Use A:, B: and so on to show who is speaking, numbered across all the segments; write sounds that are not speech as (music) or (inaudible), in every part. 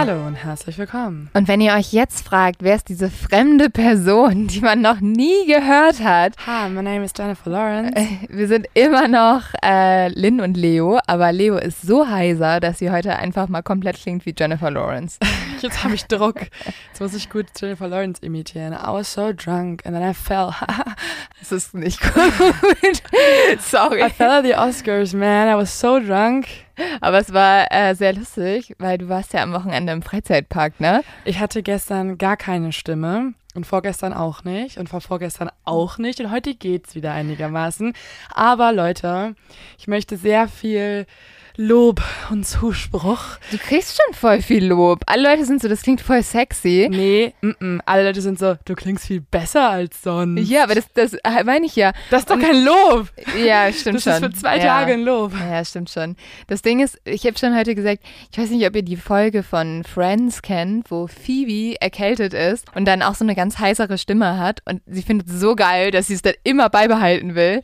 A: Hallo und herzlich willkommen.
B: Und wenn ihr euch jetzt fragt, wer ist diese fremde Person, (laughs) die man noch nie gehört hat,
A: Hi, my name is Jennifer Lawrence.
B: äh, wir sind immer noch äh, Lynn und Leo, aber Leo ist so heiser, dass sie heute einfach mal komplett klingt wie Jennifer Lawrence. (laughs)
A: Jetzt habe ich Druck. Jetzt muss ich gut Jennifer Lawrence imitieren. I was so drunk and then I fell. (laughs)
B: Das ist nicht gut. Sorry.
A: I fell at the Oscars, man. I was so drunk.
B: Aber es war äh, sehr lustig, weil du warst ja am Wochenende im Freizeitpark, ne?
A: Ich hatte gestern gar keine Stimme und vorgestern auch nicht und vorvorgestern auch nicht und heute geht's wieder einigermaßen. Aber Leute, ich möchte sehr viel Lob und Zuspruch.
B: Du kriegst schon voll viel Lob. Alle Leute sind so, das klingt voll sexy.
A: Nee, mm -mm. alle Leute sind so, du klingst viel besser als sonst.
B: Ja, aber das, das äh, meine ich ja.
A: das ist doch kein Lob.
B: Ja, stimmt
A: Das
B: schon.
A: ist für zwei
B: ja.
A: Tage ein Lob.
B: Ja, stimmt schon. Das Ding ist, ich habe schon heute gesagt, ich weiß nicht, ob ihr die Folge von Friends kennt, wo Phoebe erkältet ist und dann auch so eine ganz heisere Stimme hat und sie findet es so geil, dass sie es dann immer beibehalten will.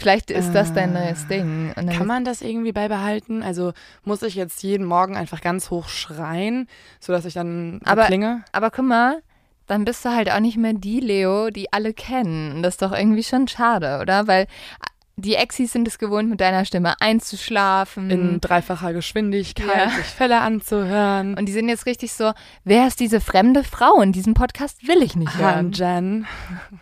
B: Vielleicht ist das dein neues Ding. Und dann
A: Kann man das irgendwie beibehalten? Also muss ich jetzt jeden Morgen einfach ganz hoch schreien, sodass ich dann
B: Aber-
A: klinge?
B: Aber guck mal, dann bist du halt auch nicht mehr die Leo, die alle kennen. Und das ist doch irgendwie schon schade, oder? Weil die Exis sind es gewohnt, mit deiner Stimme einzuschlafen.
A: In dreifacher Geschwindigkeit,
B: Ja.
A: sich Fälle anzuhören.
B: und die sind jetzt richtig so, wer ist diese fremde Frau? In diesem Podcast will ich nicht
A: Han
B: hören.
A: Jen.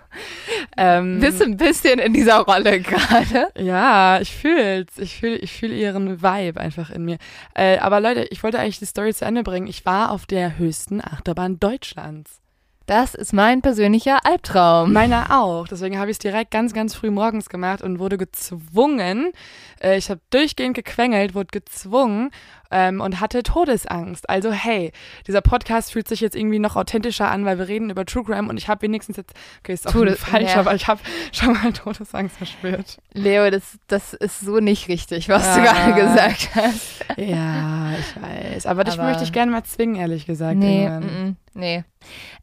A: (laughs) ähm,
B: Bist du ein bisschen in dieser Rolle gerade?
A: ja, ich fühl's. Ich fühle ich fühl ihren Vibe einfach in mir. Äh, aber Leute, ich wollte eigentlich die Story zu Ende bringen. Ich war auf der höchsten Achterbahn Deutschlands.
B: Das ist mein persönlicher Albtraum.
A: Meiner auch. Deswegen habe ich es direkt ganz, ganz früh morgens gemacht und wurde gezwungen. Äh, ich habe durchgehend gequengelt, wurde gezwungen ähm, und hatte Todesangst. Also hey, dieser Podcast fühlt sich jetzt irgendwie noch authentischer an, weil wir reden über True Crime und ich habe wenigstens jetzt, okay, ist auch
B: Tode-
A: falsch,
B: ja.
A: aber ich habe schon mal Todesangst verspürt.
B: Leo, das, das ist so nicht richtig, was du
A: Ah.
B: gerade gesagt hast.
A: Ja, ich weiß. Aber dich
B: Aber-
A: möchte ich gerne mal zwingen, ehrlich gesagt.
B: Nee, mm, mm, nee.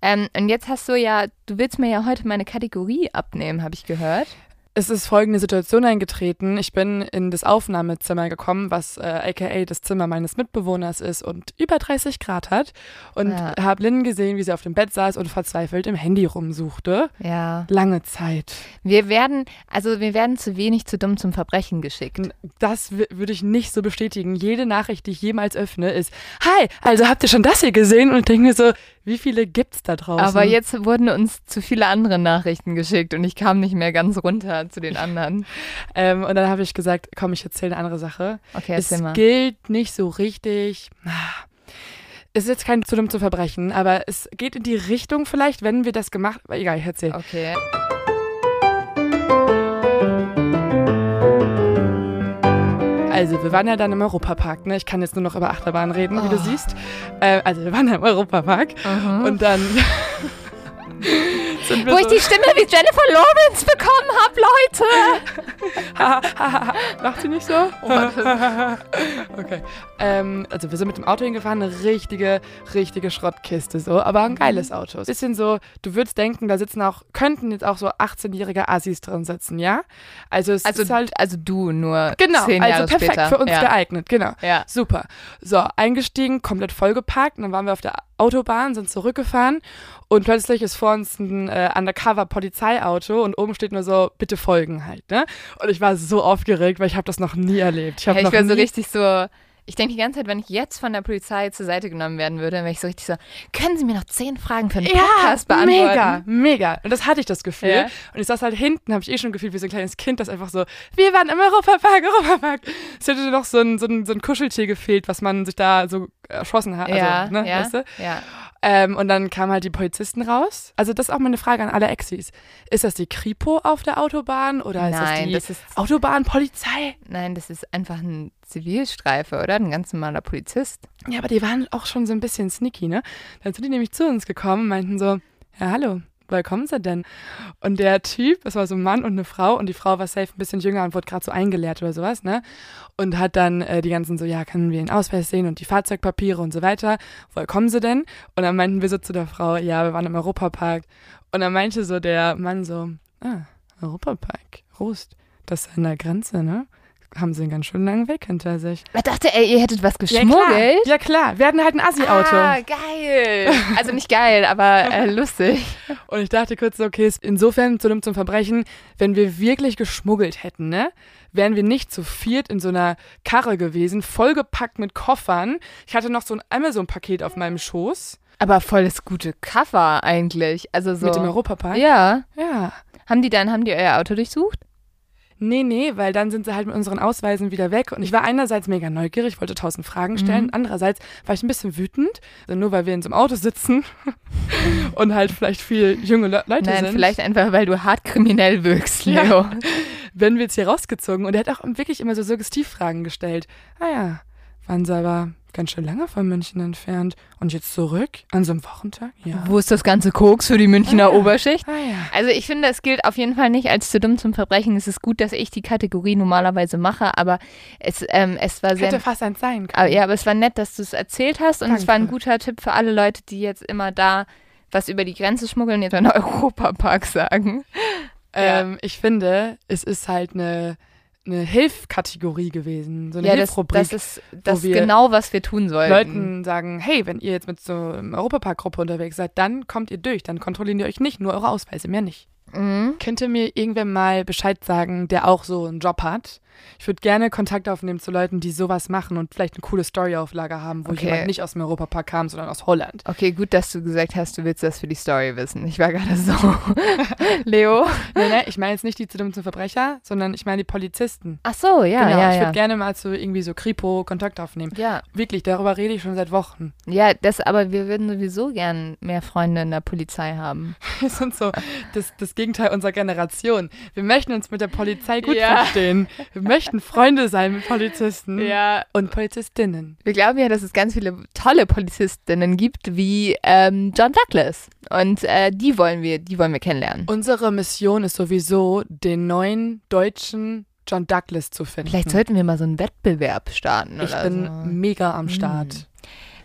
B: Ähm, und jetzt hast du ja, du willst mir ja heute meine Kategorie abnehmen, habe ich gehört.
A: Es ist folgende Situation eingetreten. Ich bin in das Aufnahmezimmer gekommen, was äh, aka das Zimmer meines Mitbewohners ist und über 30 Grad hat. Und
B: Ja.
A: habe Lynn gesehen, wie sie auf dem Bett saß und verzweifelt im Handy rumsuchte.
B: Ja.
A: Lange Zeit.
B: Wir werden, also wir werden zu wenig zu dumm zum Verbrechen geschickt.
A: Das würde ich nicht so bestätigen. Jede Nachricht, die ich jemals öffne, ist Hi, also habt ihr schon das hier gesehen? Und ich denke mir so, wie viele gibt's da draußen?
B: Aber jetzt wurden uns zu viele andere Nachrichten geschickt und ich kam nicht mehr ganz runter zu den anderen. (laughs)
A: Ähm, und dann habe ich gesagt, komm, ich erzähle eine andere Sache.
B: Okay,
A: es
B: erzähl mal.
A: gilt nicht so richtig. Ah. Es ist jetzt kein zu dumm zu verbrechen, aber es geht in die Richtung vielleicht, wenn wir das gemacht. Egal, ich erzähl.
B: Okay.
A: Also, wir waren ja dann im Europapark, ne? Ich kann jetzt nur noch über Achterbahn reden, wie du
B: Oh.
A: siehst. Äh, also, wir waren ja im Europapark
B: Mhm.
A: und dann (laughs) sind mir
B: Wo
A: so,
B: ich die Stimme wie Jennifer Lawrence bekommen habe, Leute. (laughs)
A: Lacht sie nicht so? (laughs) okay. Ähm, also wir sind mit dem Auto hingefahren, eine richtige, richtige Schrottkiste so, aber ein geiles Auto. Bisschen so, du würdest denken, da sitzen auch, könnten jetzt auch so 18-jährige Assis drin sitzen, ja? Also es
B: Also,
A: ist halt
B: also du nur
A: Genau,
B: zehn Jahre
A: also perfekt
B: später.
A: für uns
B: ja.
A: geeignet, genau.
B: Ja.
A: Super. So, eingestiegen, komplett vollgeparkt und dann waren wir auf der Autobahn, sind zurückgefahren und plötzlich ist vor uns ein äh, Undercover-Polizeiauto und oben steht nur so, bitte folgen halt, ne? Und ich war so aufgeregt, weil ich habe das noch nie erlebt. Ich habe
B: Ja, ich war
A: nie
B: so richtig so. Ich denke die ganze Zeit, wenn ich jetzt von der Polizei zur Seite genommen werden würde, dann wäre ich so richtig so, können Sie mir noch zehn Fragen für einen Podcast
A: ja,
B: beantworten?
A: mega, mega. Und das hatte ich das Gefühl.
B: Ja.
A: Und ich saß halt hinten, habe ich eh schon gefühlt wie so ein kleines Kind, das einfach so, wir waren im Europapark, Europapark. Es hätte noch so ein, so, ein, so ein Kuscheltier gefehlt, was man sich da so erschossen hat.
B: Ja,
A: also, ne,
B: ja,
A: weißt du?
B: ja.
A: Ähm, und dann kamen halt die Polizisten raus. Also das ist auch meine Frage an alle Exis. Ist das die Kripo auf der Autobahn oder ist das
B: Nein,
A: die
B: das ist,
A: Autobahnpolizei?
B: nein, das ist einfach ein Zivilstreife, oder? Ein ganz normaler Polizist.
A: Ja, aber die waren auch schon so ein bisschen sneaky, ne? Dann sind die nämlich zu uns gekommen und meinten so, ja, hallo, woher kommen sie denn? Und der Typ, das war so ein Mann und eine Frau und die Frau war safe ein bisschen jünger und wurde gerade so eingelehrt oder sowas, ne? Und hat dann äh, die ganzen so, ja, können wir den Ausweis sehen und die Fahrzeugpapiere und so weiter. Woher kommen sie denn? Und dann meinten wir so zu der Frau, ja, wir waren im Europapark. Und dann meinte so der Mann so, ah, Europapark, Rust, das ist an der Grenze, ne? Haben sie einen ganz schön langen Weg hinter sich.
B: Ich dachte, ey, ihr hättet was
A: Ja
B: geschmuggelt.
A: klar, ja klar, wir hatten halt ein Assi-Auto.
B: Ah, geil. Also nicht geil, aber äh, (laughs) lustig.
A: Und ich dachte kurz, okay, ist insofern zu dumm zum Verbrechen, wenn wir wirklich geschmuggelt hätten, ne? Wären wir nicht zu viert in so einer Karre gewesen, vollgepackt mit Koffern. Ich hatte noch so ein Amazon-Paket auf meinem Schoß
B: Aber voll das gute Cover eigentlich. Also so.
A: mit dem Europapark.
B: Ja.
A: Ja.
B: Haben die dann, haben die euer Auto durchsucht?
A: Nee, nee, weil dann sind sie halt mit unseren Ausweisen wieder weg. Und ich war einerseits mega neugierig, wollte tausend Fragen stellen.
B: Mhm.
A: Andererseits war ich ein bisschen wütend, also nur weil wir in so einem Auto sitzen (laughs) und halt vielleicht viel junge Le Leute
B: Nein,
A: sind.
B: vielleicht einfach, weil du hart kriminell wirkst,
A: Ja.
B: Leo. (laughs)
A: werden wir jetzt hier rausgezogen. Und er hat auch wirklich immer so Suggestivfragen gestellt. Ah ja, waren sie aber ganz schön lange von München entfernt. Und jetzt zurück an so einem Wochentag? Ja.
B: Wo ist das ganze Koks für die Münchner
A: Ah, ja.
B: Oberschicht?
A: Ah ja.
B: Also ich finde, es gilt auf jeden Fall nicht als zu dumm zum Verbrechen. Es ist gut, dass ich die Kategorie normalerweise mache, aber es, ähm, es war sehr...
A: Hätte fast eins sein
B: Aber,
A: können.
B: ja, aber es war nett, dass du es erzählt hast und es war ein
A: Danke.
B: guter Tipp für alle Leute, die jetzt immer da was über die Grenze schmuggeln, jetzt einen (laughs) Europapark sagen. ja.
A: Ähm, ich finde, es ist halt eine, eine Hilfkategorie gewesen. So eine
B: Ja, das,
A: Hilfrubrik.
B: das ist das
A: wir
B: genau, was wir tun sollten.
A: Leuten sagen, hey, wenn ihr jetzt mit so einer Europapark-Gruppe unterwegs seid, dann kommt ihr durch, dann kontrollieren die euch nicht, nur eure Ausweise, mehr nicht.
B: Mhm.
A: Könnte mir irgendwer mal Bescheid sagen, der auch so einen Job hat? Ich würde gerne Kontakt aufnehmen zu Leuten, die sowas machen und vielleicht eine coole Storyauflage haben, wo
B: Okay.
A: jemand nicht aus dem Europapark kam, sondern aus Holland.
B: Okay, gut, dass du gesagt hast, du willst das für die Story wissen. Ich war gerade so. (laughs) Leo?
A: nee, nee, ich meine jetzt nicht die zu dumm zum Verbrecher, sondern ich meine die Polizisten.
B: Ach so, ja,
A: genau,
B: ja,
A: ich
B: ja.
A: würde gerne mal zu irgendwie so Kripo Kontakt aufnehmen.
B: Ja,
A: Wirklich, darüber rede ich schon seit Wochen.
B: ja, das, aber wir würden sowieso gern mehr Freunde in der Polizei haben. (laughs)
A: Wir sind so das, das Gegenteil unserer Generation. Wir möchten uns mit der Polizei gut
B: Ja.
A: verstehen. Wir (laughs) möchten Freunde sein mit Polizisten
B: Ja.
A: und Polizistinnen.
B: Wir glauben ja, dass es ganz viele tolle Polizistinnen gibt, wie ähm, John Douglas. Und äh, die wollen wir, die wollen wir kennenlernen.
A: Unsere Mission ist sowieso, den neuen deutschen John Douglas zu finden.
B: Vielleicht sollten wir mal so einen Wettbewerb starten.
A: ich bin
B: so.
A: mega am Start.
B: Hm.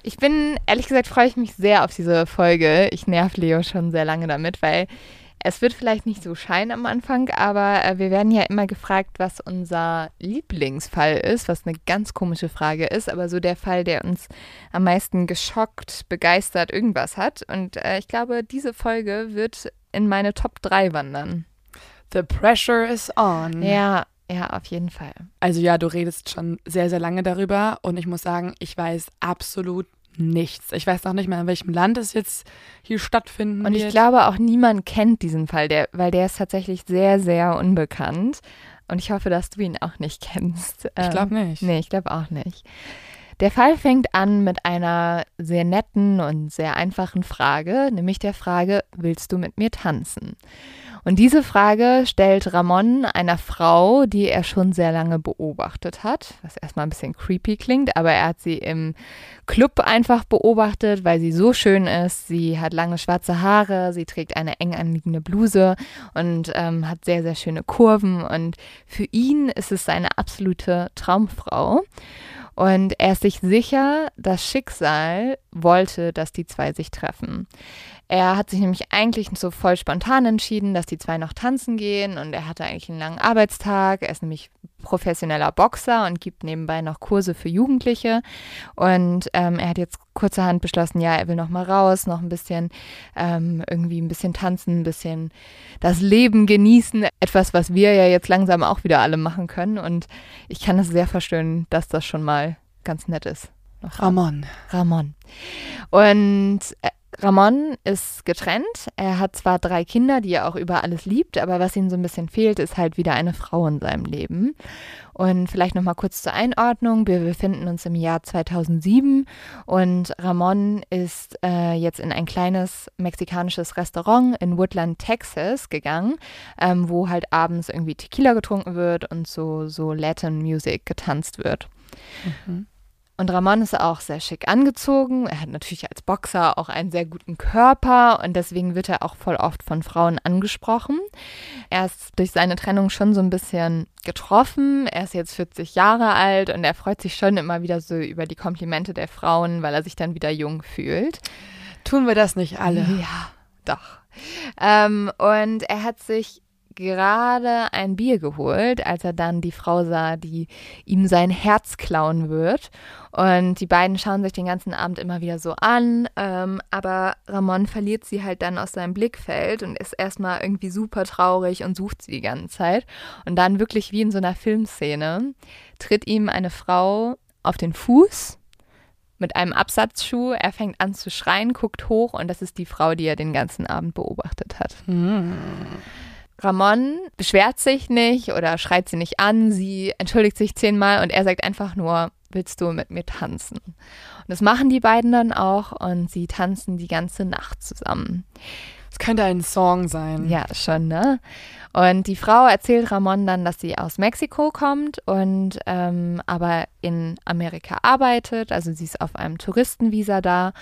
B: Ich bin, ehrlich gesagt, freue ich mich sehr auf diese Folge. Ich nerv Leo schon sehr lange damit, weil es wird vielleicht nicht so scheinen am Anfang, aber äh, wir werden ja immer gefragt, was unser Lieblingsfall ist, was eine ganz komische Frage ist, aber so der Fall, der uns am meisten geschockt, begeistert, irgendwas hat. Und äh, ich glaube, diese Folge wird in meine Top 3 wandern.
A: The pressure is on.
B: Ja, ja, auf jeden Fall.
A: Also ja, du redest schon sehr, sehr lange darüber und ich muss sagen, ich weiß absolut nichts. Ich weiß noch nicht mal, in welchem Land es jetzt hier stattfinden
B: Und ich
A: wird.
B: glaube auch niemand kennt diesen Fall, der, weil der ist tatsächlich sehr, sehr unbekannt. Und ich hoffe, dass du ihn auch nicht kennst.
A: ich
B: Ähm,
A: glaube nicht.
B: Nee, ich glaube auch nicht. Der Fall fängt an mit einer sehr netten und sehr einfachen Frage, nämlich der Frage, willst du mit mir tanzen? Und diese Frage stellt Ramon einer Frau, die er schon sehr lange beobachtet hat, was erstmal ein bisschen creepy klingt, aber er hat sie im Club einfach beobachtet, weil sie so schön ist. Sie hat lange schwarze Haare, sie trägt eine eng anliegende Bluse und ähm, hat sehr, sehr schöne Kurven. Und für ihn ist es seine absolute Traumfrau. Und er ist sich sicher, das Schicksal wollte, dass die zwei sich treffen. Er hat sich nämlich eigentlich so voll spontan entschieden, dass die zwei noch tanzen gehen und er hatte eigentlich einen langen Arbeitstag. Er ist nämlich professioneller Boxer und gibt nebenbei noch Kurse für Jugendliche. Und ähm, er hat jetzt kurzerhand beschlossen, ja, er will noch mal raus, noch ein bisschen ähm, irgendwie ein bisschen tanzen, ein bisschen das Leben genießen. Etwas, was wir ja jetzt langsam auch wieder alle machen können. Und ich kann es sehr verstehen, dass das schon mal ganz nett ist.
A: Ramon.
B: Ramon. Und äh, Ramon ist getrennt. Er hat zwar drei Kinder, die er auch über alles liebt, aber was ihm so ein bisschen fehlt, ist halt wieder eine Frau in seinem Leben. Und vielleicht noch mal kurz zur Einordnung. Wir befinden uns im Jahr 2007 und Ramon ist äh, jetzt in ein kleines mexikanisches Restaurant in Woodland, Texas gegangen, ähm, wo halt abends irgendwie Tequila getrunken wird und so, so Latin Music getanzt wird. Mhm. Und Ramon ist auch sehr schick angezogen. Er hat natürlich als Boxer auch einen sehr guten Körper und deswegen wird er auch voll oft von Frauen angesprochen. Er ist durch seine Trennung schon so ein bisschen getroffen. Er ist jetzt 40 Jahre alt und er freut sich schon immer wieder so über die Komplimente der Frauen, weil er sich dann wieder jung fühlt.
A: Tun wir das nicht alle?
B: Ja, doch. Ähm, und er hat sich gerade ein Bier geholt, als er dann die Frau sah, die ihm sein Herz klauen wird. Und die beiden schauen sich den ganzen Abend immer wieder so an. Ähm, aber Ramon verliert sie halt dann aus seinem Blickfeld und ist erstmal irgendwie super traurig und sucht sie die ganze Zeit. Und dann wirklich wie in so einer Filmszene tritt ihm eine Frau auf den Fuß mit einem Absatzschuh. Er fängt an zu schreien, guckt hoch und das ist die Frau, die er den ganzen Abend beobachtet hat. Mhm. Ramon beschwert sich nicht oder schreit sie nicht an, sie entschuldigt sich zehnmal und er sagt einfach nur, willst du mit mir tanzen? Und das machen die beiden dann auch und sie tanzen die ganze Nacht zusammen.
A: Es könnte ein Song sein.
B: Ja, schon, ne? Und die Frau erzählt Ramon dann, dass sie aus Mexiko kommt und ähm, aber in Amerika arbeitet. Also sie ist auf einem Touristenvisa da.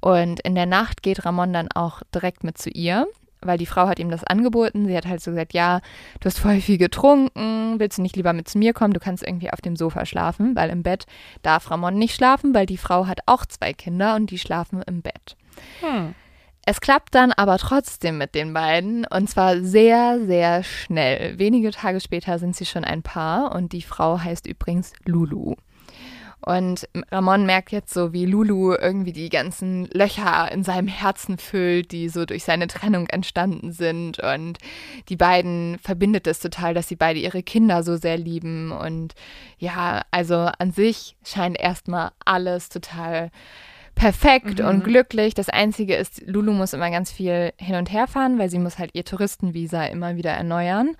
B: Und in der Nacht geht Ramon dann auch direkt mit zu ihr weil die Frau hat ihm das angeboten. Sie hat halt so gesagt, ja, du hast voll viel getrunken, willst du nicht lieber mit zu mir kommen? Du kannst irgendwie auf dem Sofa schlafen, weil im Bett darf Ramon nicht schlafen, weil die Frau hat auch zwei Kinder und die schlafen im Bett. Hm. Es klappt dann aber trotzdem mit den beiden und zwar sehr, sehr schnell. Wenige Tage später sind sie schon ein Paar und die Frau heißt übrigens Lulu. Und Ramon merkt jetzt so, wie Lulu irgendwie die ganzen Löcher in seinem Herzen füllt, die so durch seine Trennung entstanden sind. Und die beiden verbindet es total, dass sie beide ihre Kinder so sehr lieben. Und ja, also an sich scheint erstmal alles total perfekt mhm. und glücklich. Das Einzige ist, Lulu muss immer ganz viel hin und her fahren, weil sie muss halt ihr Touristenvisa immer wieder erneuern.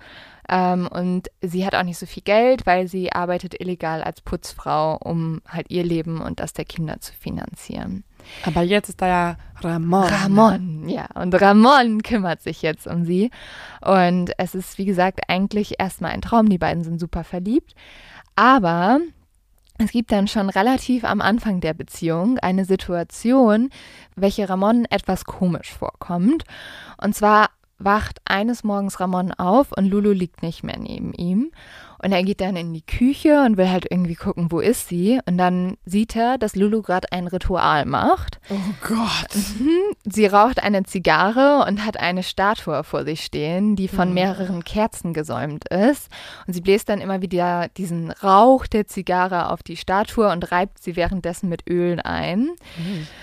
B: Ähm, und sie hat auch nicht so viel Geld, weil sie arbeitet illegal als Putzfrau, um halt ihr Leben und das der Kinder zu finanzieren.
A: Aber jetzt ist da ja Ramon.
B: Ramon, ja. Und Ramon kümmert sich jetzt um sie. Und es ist, wie gesagt, eigentlich erstmal ein Traum. Die beiden sind super verliebt. Aber es gibt dann schon relativ am Anfang der Beziehung eine Situation, welche Ramon etwas komisch vorkommt. Und zwar wacht eines Morgens Ramon auf und Lulu liegt nicht mehr neben ihm. Und er geht dann in die Küche und will halt irgendwie gucken, wo ist sie. Und dann sieht er, dass Lulu gerade ein Ritual macht.
A: Oh Gott.
B: Mhm. Sie raucht eine Zigarre und hat eine Statue vor sich stehen, die von mhm. mehreren Kerzen gesäumt ist. Und sie bläst dann immer wieder diesen Rauch der Zigarre auf die Statue und reibt sie währenddessen mit Ölen ein.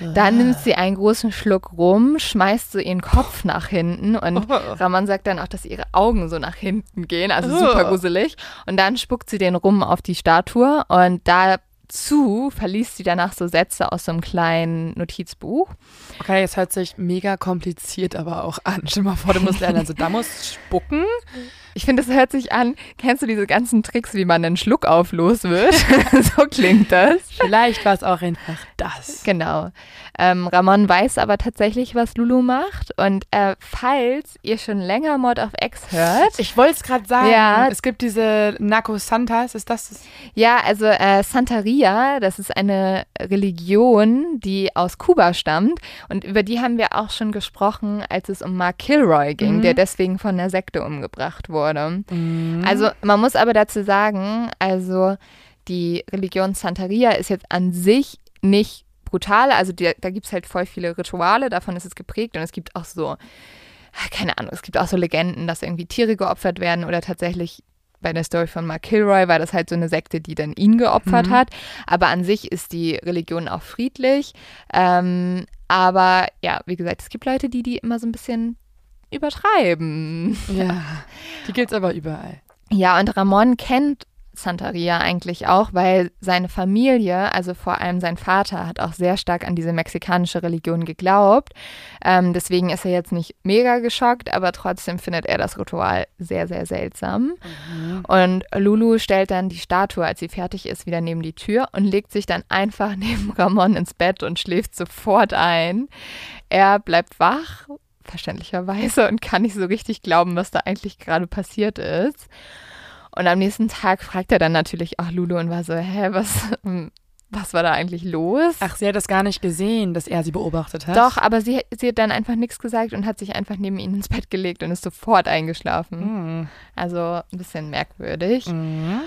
B: Mhm. Dann nimmt sie einen großen Schluck rum, schmeißt so ihren Kopf nach hinten und Raman sagt dann auch, dass ihre Augen so nach hinten gehen, also super gruselig. Und dann spuckt sie den rum auf die Statue und dazu verliest sie danach so Sätze aus so einem kleinen Notizbuch.
A: Okay, es hört sich mega kompliziert aber auch an. Stell mal vor, du musst lernen, also da muss spucken.
B: Ich finde, das hört sich an. Kennst du diese ganzen Tricks, wie man einen Schluck auflos wird? (laughs) so klingt das.
A: Vielleicht war es auch einfach das.
B: Genau. Ähm, Ramon weiß aber tatsächlich, was Lulu macht. Und äh, falls ihr schon länger Mord of X hört.
A: Ich wollte es gerade sagen.
B: Ja.
A: Es gibt diese Naco Santas. Ist das das?
B: Ja, also äh, Santeria, das ist eine Religion, die aus Kuba stammt. Und über die haben wir auch schon gesprochen, als es um Mark Kilroy ging,
A: Mhm.
B: der deswegen von der Sekte umgebracht wurde.
A: Mhm.
B: Also man muss aber dazu sagen, also die Religion Santeria ist jetzt an sich nicht brutal. Also die, da gibt es halt voll viele Rituale, davon ist es geprägt und es gibt auch so, keine Ahnung, es gibt auch so Legenden, dass irgendwie Tiere geopfert werden oder tatsächlich bei der Story von Mark Kilroy war das halt so eine Sekte, die dann ihn geopfert
A: Mhm.
B: hat. Aber an sich ist die Religion auch friedlich. Ähm, aber ja, wie gesagt, es gibt Leute, die die immer so ein bisschen übertreiben.
A: ja. (laughs) Die gilt es aber überall.
B: Ja, und Ramon kennt Santeria eigentlich auch, weil seine Familie, also vor allem sein Vater, hat auch sehr stark an diese mexikanische Religion geglaubt. Ähm, deswegen ist er jetzt nicht mega geschockt, aber trotzdem findet er das Ritual sehr, sehr seltsam. Und Lulu stellt dann die Statue, als sie fertig ist, wieder neben die Tür und legt sich dann einfach (laughs) neben Ramon ins Bett und schläft sofort ein. Er bleibt wach, verständlicherweise, und kann nicht so richtig glauben, was da eigentlich gerade passiert ist. Und am nächsten Tag fragt er dann natürlich auch Lulu und war so, hä, was, was war da eigentlich los?
A: Ach, sie hat das gar nicht gesehen, dass er sie beobachtet hat.
B: Doch, aber sie, sie hat dann einfach nichts gesagt und hat sich einfach neben ihn ins Bett gelegt und ist sofort eingeschlafen.
A: Mhm.
B: Also ein bisschen merkwürdig.
A: Mhm.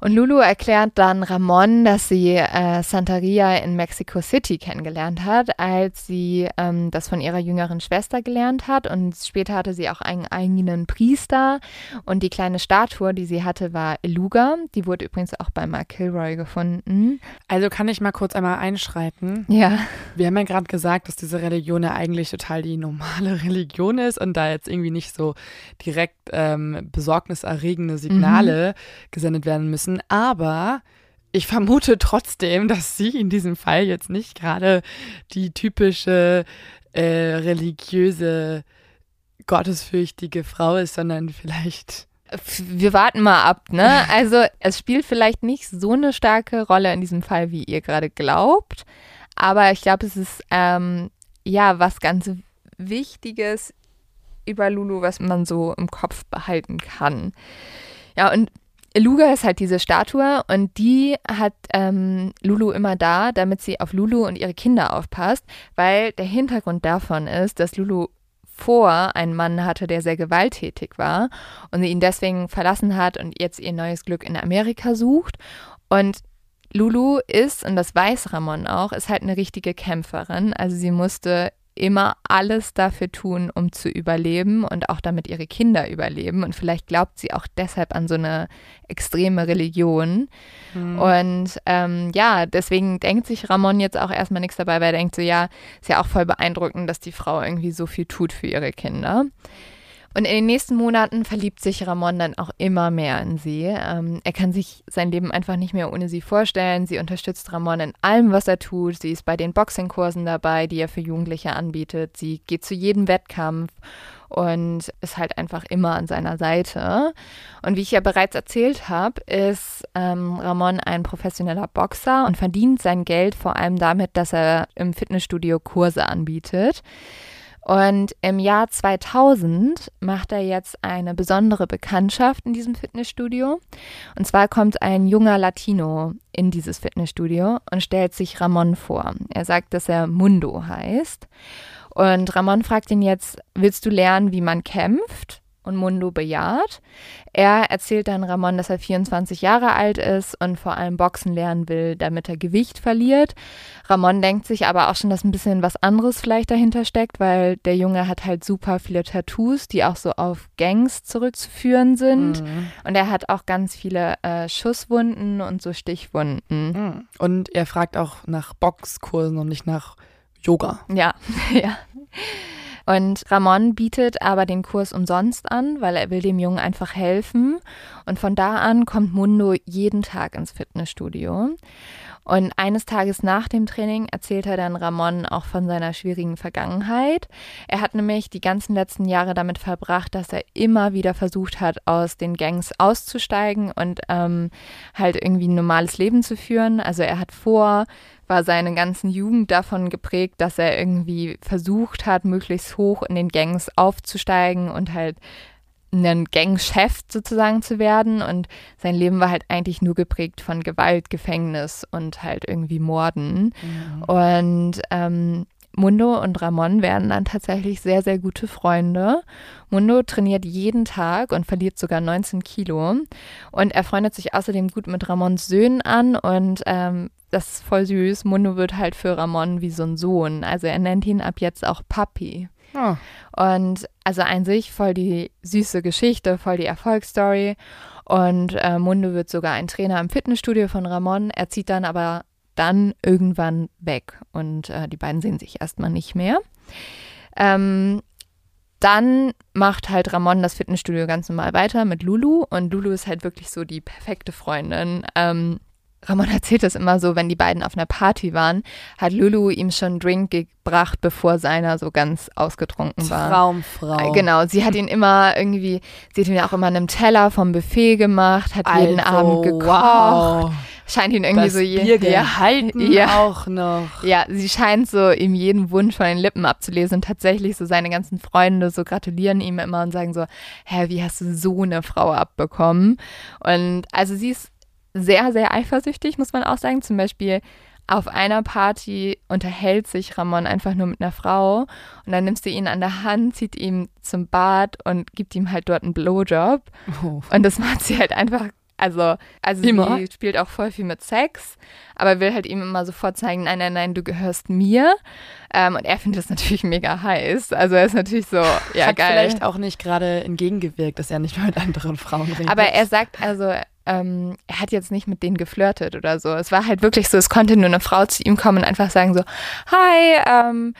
B: Und Lulu erklärt dann Ramon, dass sie äh, Santeria in Mexico City kennengelernt hat, als sie ähm, das von ihrer jüngeren Schwester gelernt hat. Und später hatte sie auch einen eigenen Priester. Und die kleine Statue, die sie hatte, war Eluga. Die wurde übrigens auch bei Mark Kilroy gefunden.
A: Also kann ich mal kurz einmal einschreiten.
B: Ja.
A: Wir haben ja gerade gesagt, dass diese Religion ja eigentlich total die normale (laughs) Religion ist und da jetzt irgendwie nicht so direkt ähm, besorgniserregende Signale gesendet werden müssen. Aber ich vermute trotzdem, dass sie in diesem Fall jetzt nicht gerade die typische äh, religiöse, gottesfürchtige Frau ist, sondern vielleicht
B: Wir warten mal ab, ne? (laughs) Also es spielt vielleicht nicht so eine starke Rolle in diesem Fall, wie ihr gerade glaubt. Aber ich glaube, es ist ähm, ja was ganz Wichtiges über Lulu, was man so im Kopf behalten kann. Ja, und Luga ist halt diese Statue und die hat ähm, Lulu immer da, damit sie auf Lulu und ihre Kinder aufpasst, weil der Hintergrund davon ist, dass Lulu vor einen Mann hatte, der sehr gewalttätig war und sie ihn deswegen verlassen hat und jetzt ihr neues Glück in Amerika sucht. Und Lulu ist, und das weiß Ramon auch, ist halt eine richtige Kämpferin. Also sie musste immer alles dafür tun, um zu überleben und auch damit ihre Kinder überleben. Und vielleicht glaubt sie auch deshalb an so eine extreme Religion. Und ähm, ja, deswegen denkt sich Ramon jetzt auch erstmal nichts dabei, weil er denkt so, ja, ist ja auch voll beeindruckend, dass die Frau irgendwie so viel tut für ihre Kinder. Und in den nächsten Monaten verliebt sich Ramon dann auch immer mehr in sie. Ähm, er kann sich sein Leben einfach nicht mehr ohne sie vorstellen. Sie unterstützt Ramon in allem, was er tut. Sie ist bei den Boxingkursen dabei, die er für Jugendliche anbietet. Sie geht zu jedem Wettkampf und ist halt einfach immer an seiner Seite. Und wie ich ja bereits erzählt habe, ist ähm, Ramon ein professioneller Boxer und verdient sein Geld vor allem damit, dass er im Fitnessstudio Kurse anbietet. Und im Jahr 2000 macht er jetzt eine besondere Bekanntschaft in diesem Fitnessstudio. Und zwar kommt ein junger Latino in dieses Fitnessstudio und stellt sich Ramon vor. Er sagt, dass er Mundo heißt. Und Ramon fragt ihn jetzt, willst du lernen, wie man kämpft? Und Mundo bejaht. Er erzählt dann Ramon, dass er 24 Jahre alt ist und vor allem Boxen lernen will, damit er Gewicht verliert. Ramon denkt sich aber auch schon, dass ein bisschen was anderes vielleicht dahinter steckt, weil der Junge hat halt super viele Tattoos, die auch so auf Gangs zurückzuführen sind.
A: Mhm.
B: Und er hat auch ganz viele äh, Schusswunden und so Stichwunden.
A: Mhm. Und er fragt auch nach Boxkursen und nicht nach Yoga.
B: Ja, (laughs) ja. Und Ramon bietet aber den Kurs umsonst an, weil er will dem Jungen einfach helfen. Und von da an kommt Mundo jeden Tag ins Fitnessstudio. Und eines Tages nach dem Training erzählt er dann Ramon auch von seiner schwierigen Vergangenheit. Er hat nämlich die ganzen letzten Jahre damit verbracht, dass er immer wieder versucht hat, aus den Gangs auszusteigen und ähm, halt irgendwie ein normales Leben zu führen. Also er hat vor, war seine ganzen Jugend davon geprägt, dass er irgendwie versucht hat, möglichst hoch in den Gangs aufzusteigen und halt ein Gangchef sozusagen zu werden. Und sein Leben war halt eigentlich nur geprägt von Gewalt, Gefängnis und halt irgendwie Morden. Mhm. Und ähm, Mundo und Ramon werden dann tatsächlich sehr, sehr gute Freunde. Mundo trainiert jeden Tag und verliert sogar 19 Kilo. Und er freundet sich außerdem gut mit Ramons Söhnen an und ähm, das ist voll süß. Mundo wird halt für Ramon wie so ein Sohn. Also er nennt ihn ab jetzt auch Papi. Oh. Und also an sich voll die süße Geschichte, voll die Erfolgsstory. Und äh, Mundo wird sogar ein Trainer im Fitnessstudio von Ramon. Er zieht dann aber dann irgendwann weg und äh, die beiden sehen sich erstmal nicht mehr. Ähm, dann macht halt Ramon das Fitnessstudio ganz normal weiter mit Lulu und Lulu ist halt wirklich so die perfekte Freundin. Ähm, Ramon (laughs) erzählt das immer so, wenn die beiden auf einer Party waren, hat Lulu ihm schon einen Drink gebracht, bevor seiner so ganz ausgetrunken war.
A: Traumfrau.
B: Äh, genau, sie hat ihn immer irgendwie, sie hat ihn auch immer einen Teller vom Buffet gemacht, hat also, jeden Abend gekocht. Wow. Scheint ihn irgendwie
A: das
B: so
A: je, Bier gehalten ja, auch noch.
B: Ja, sie scheint so ihm jeden Wunsch von den Lippen abzulesen und tatsächlich so seine ganzen Freunde so gratulieren ihm immer und sagen so, hä, wie hast du so eine Frau abbekommen? Und also sie ist sehr, sehr eifersüchtig, muss man auch sagen. Zum Beispiel auf einer Party unterhält sich Ramon einfach nur mit einer Frau und dann nimmst du ihn an der Hand, zieht ihn zum Bad und gibt ihm halt dort einen Blowjob. Oh. Und das macht sie halt einfach, also, also immer. sie spielt auch voll viel mit Sex, aber will halt ihm immer sofort zeigen, nein, nein, nein, du gehörst mir. Ähm, und er findet das (laughs) natürlich mega heiß. Also er ist natürlich so, (laughs) ja,
A: Hat
B: geil.
A: vielleicht auch nicht gerade entgegengewirkt, dass er nicht mehr mit anderen Frauen redet.
B: Aber er sagt, also ähm, er hat jetzt nicht mit denen geflirtet oder so. Es war halt wirklich so, es konnte nur eine Frau zu ihm kommen und einfach sagen so, hi, ähm,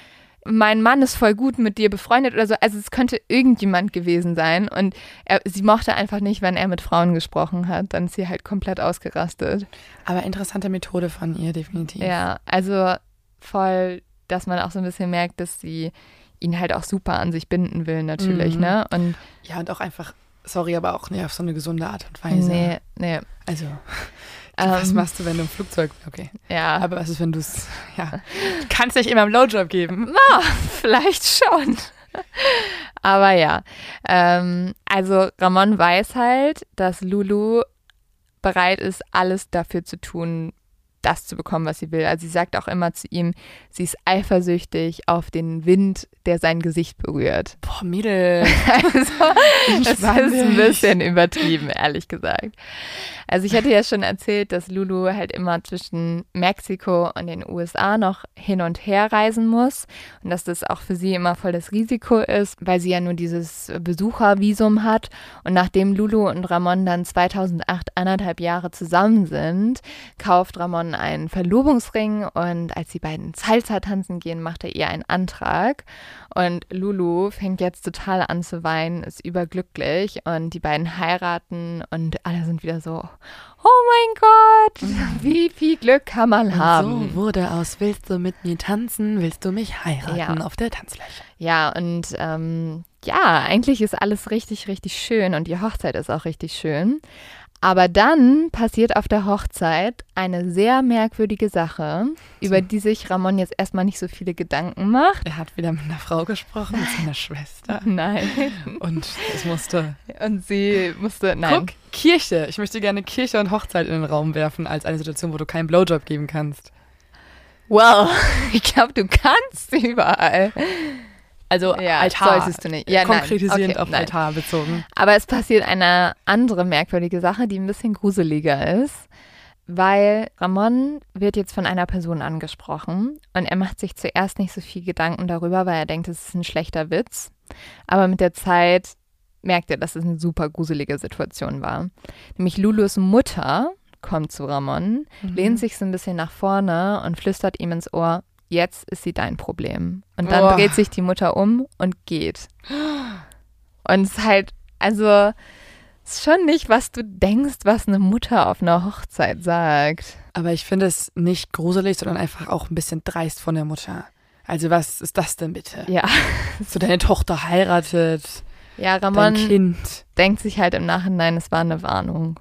B: mein Mann ist voll gut mit dir befreundet oder so. Also es könnte irgendjemand gewesen sein. Und er, sie mochte einfach nicht, wenn er mit Frauen gesprochen hat. Dann ist sie halt komplett ausgerastet.
A: Aber interessante Methode von ihr, definitiv.
B: Ja, also voll, dass man auch so ein bisschen merkt, dass sie ihn halt auch super an sich binden will, natürlich, mhm. ne? Und
A: ja, und auch einfach Sorry, aber auch nicht auf so eine gesunde Art und Weise.
B: Nee, nee.
A: Also, was ähm, machst du, wenn du im Flugzeug, okay.
B: Ja.
A: Aber was ist, wenn du es, ja, du kannst dich immer im Lowjob geben. (laughs)
B: Na, vielleicht schon. aber ja, ähm, also Ramon weiß halt, dass Lulu bereit ist, alles dafür zu tun, das zu bekommen, was sie will. Also sie sagt auch immer zu ihm, sie ist eifersüchtig auf den Wind, der sein Gesicht berührt.
A: Boah, Mädel. (laughs)
B: also, das ist ein bisschen übertrieben, ehrlich gesagt. Also ich hatte ja schon erzählt, dass Lulu halt immer zwischen Mexiko und den USA noch hin und her reisen muss und dass das auch für sie immer voll das Risiko ist, weil sie ja nur dieses Besuchervisum hat. Und nachdem Lulu und Ramon dann 2008 anderthalb Jahre zusammen sind, kauft Ramon einen Verlobungsring und als die beiden Salsa tanzen gehen, macht er ihr einen Antrag. Und Lulu fängt jetzt total an zu weinen, ist überglücklich und die beiden heiraten und alle sind wieder so, oh mein Gott, mhm. wie viel Glück kann man haben.
A: So wurde aus, willst du mit mir tanzen, willst du mich heiraten ja. auf der Tanzfläche.
B: Ja, und ähm, ja, eigentlich ist alles richtig, richtig schön und die Hochzeit ist auch richtig schön. Aber dann passiert auf der Hochzeit eine sehr merkwürdige Sache, so. über die sich Ramon jetzt erstmal nicht so viele Gedanken macht.
A: Er hat wieder mit einer Frau gesprochen, mit seiner Schwester. (laughs)
B: Nein.
A: Und es musste.
B: Und sie musste. Nein.
A: Guck, Kirche. Ich möchte gerne Kirche und Hochzeit in den Raum werfen, als eine Situation, wo du keinen Blowjob geben kannst.
B: Well, (laughs) ich glaube, du kannst überall.
A: Also
B: ja,
A: Altar.
B: Solltest du nicht. Ja,
A: konkretisierend
B: okay,
A: auf nein. Altar bezogen.
B: Aber es passiert eine andere merkwürdige Sache, die ein bisschen gruseliger ist. Weil Ramon wird jetzt von einer Person angesprochen und er macht sich zuerst nicht so viel Gedanken darüber, weil er denkt, es ist ein schlechter Witz. Aber mit der Zeit merkt er, dass es eine super gruselige Situation war. Nämlich Lulus Mutter kommt zu Ramon, mhm. lehnt sich so ein bisschen nach vorne und flüstert ihm ins Ohr, jetzt ist sie dein Problem. Und dann oh. dreht sich die Mutter um und geht. Und es ist halt, also ist schon nicht, was du denkst, was eine Mutter auf einer Hochzeit sagt.
A: Aber ich finde es nicht gruselig, sondern einfach auch ein bisschen dreist von der Mutter. Also was ist das denn bitte?
B: Ja.
A: So deine Tochter heiratet,
B: Ja,
A: dein
B: Ramon
A: Kind.
B: denkt sich halt im Nachhinein, es war eine Warnung,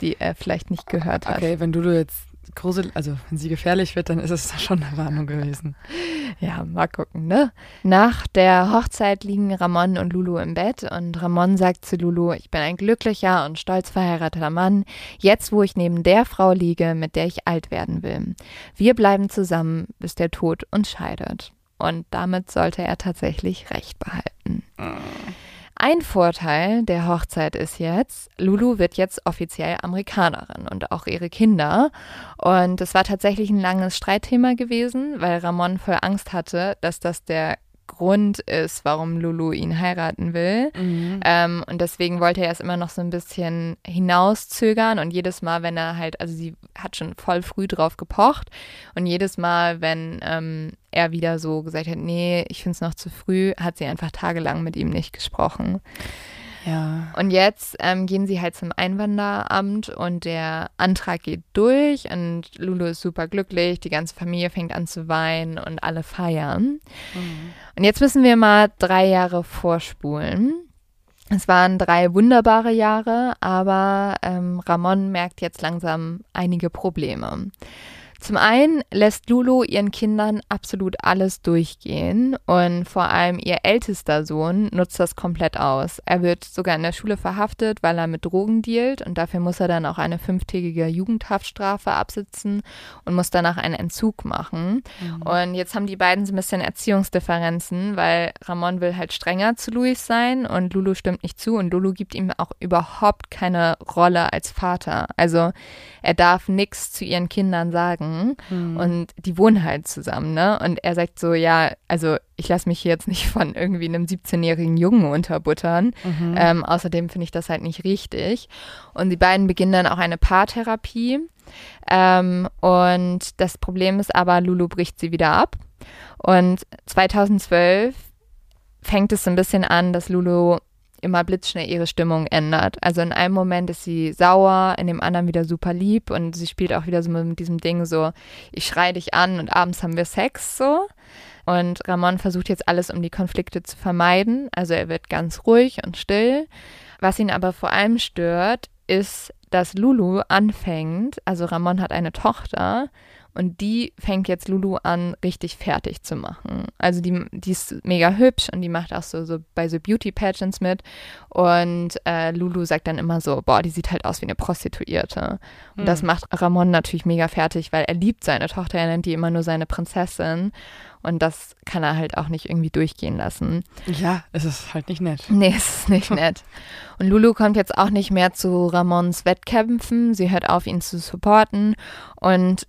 B: die er vielleicht nicht gehört hat.
A: Okay, wenn du jetzt grusel, also wenn sie gefährlich wird, dann ist es (laughs) schon eine Warnung gewesen.
B: Ja, mal gucken, ne? Nach der Hochzeit liegen Ramon und Lulu im Bett und Ramon sagt zu Lulu, ich bin ein glücklicher und stolz verheirateter Mann, jetzt wo ich neben der Frau liege, mit der ich alt werden will. Wir bleiben zusammen, bis der Tod uns scheidet. Und damit sollte er tatsächlich recht behalten. Ein Vorteil der Hochzeit ist jetzt, Lulu wird jetzt offiziell Amerikanerin und auch ihre Kinder. Und es war tatsächlich ein langes Streitthema gewesen, weil Ramon voll Angst hatte, dass das der Grund ist, warum Lulu ihn heiraten will. Ähm, und deswegen wollte er es immer noch so ein bisschen hinauszögern und jedes Mal, wenn er halt, also sie hat schon voll früh drauf gepocht und jedes Mal, wenn ähm, er wieder so gesagt hat, nee, ich finde es noch zu früh, hat sie einfach tagelang mit ihm nicht gesprochen.
A: Ja.
B: Und jetzt ähm, gehen sie halt zum Einwanderamt und der Antrag geht durch und Lulu ist super glücklich, die ganze Familie fängt an zu weinen und alle feiern. Und jetzt müssen wir mal drei Jahre vorspulen. Es waren drei wunderbare Jahre, aber ähm, Ramon merkt jetzt langsam einige Probleme. Zum einen lässt Lulu ihren Kindern absolut alles durchgehen und vor allem ihr ältester Sohn nutzt das komplett aus. Er wird sogar in der Schule verhaftet, weil er mit Drogen dealt und dafür muss er dann auch eine fünftägige Jugendhaftstrafe absitzen und muss danach einen Entzug machen. Und jetzt haben die beiden so ein bisschen Erziehungsdifferenzen, weil Ramon will halt strenger zu Luis sein und Lulu stimmt nicht zu und Lulu gibt ihm auch überhaupt keine Rolle als Vater. Also er darf nichts zu ihren Kindern sagen und die wohnen halt zusammen, ne? Und er sagt so, ja, also ich lasse mich hier jetzt nicht von irgendwie einem 17-jährigen Jungen unterbuttern. Ähm, außerdem finde ich das halt nicht richtig. Und die beiden beginnen dann auch eine Paartherapie. Ähm, und das Problem ist aber, Lulu bricht sie wieder ab. Und 2012 fängt es so ein bisschen an, dass Lulu immer blitzschnell ihre Stimmung ändert. Also in einem Moment ist sie sauer, in dem anderen wieder super lieb und sie spielt auch wieder so mit diesem Ding so, ich schreie dich an und abends haben wir Sex so. Und Ramon versucht jetzt alles, um die Konflikte zu vermeiden. Also er wird ganz ruhig und still. Was ihn aber vor allem stört, ist, dass Lulu anfängt, also Ramon hat eine Tochter und die fängt jetzt Lulu an, richtig fertig zu machen. Also die, die ist mega hübsch und die macht auch so, so bei so Beauty-Pageants mit. Und äh, Lulu sagt dann immer so, boah, die sieht halt aus wie eine Prostituierte. Und das macht Ramon natürlich mega fertig, weil er liebt seine Tochter, er nennt die immer nur seine Prinzessin. Und das kann er halt auch nicht irgendwie durchgehen lassen.
A: Ja, es ist halt nicht nett.
B: Nee, es ist nicht (laughs) nett. Und Lulu kommt jetzt auch nicht mehr zu Ramons Wettkämpfen. Sie hört auf, ihn zu supporten. Und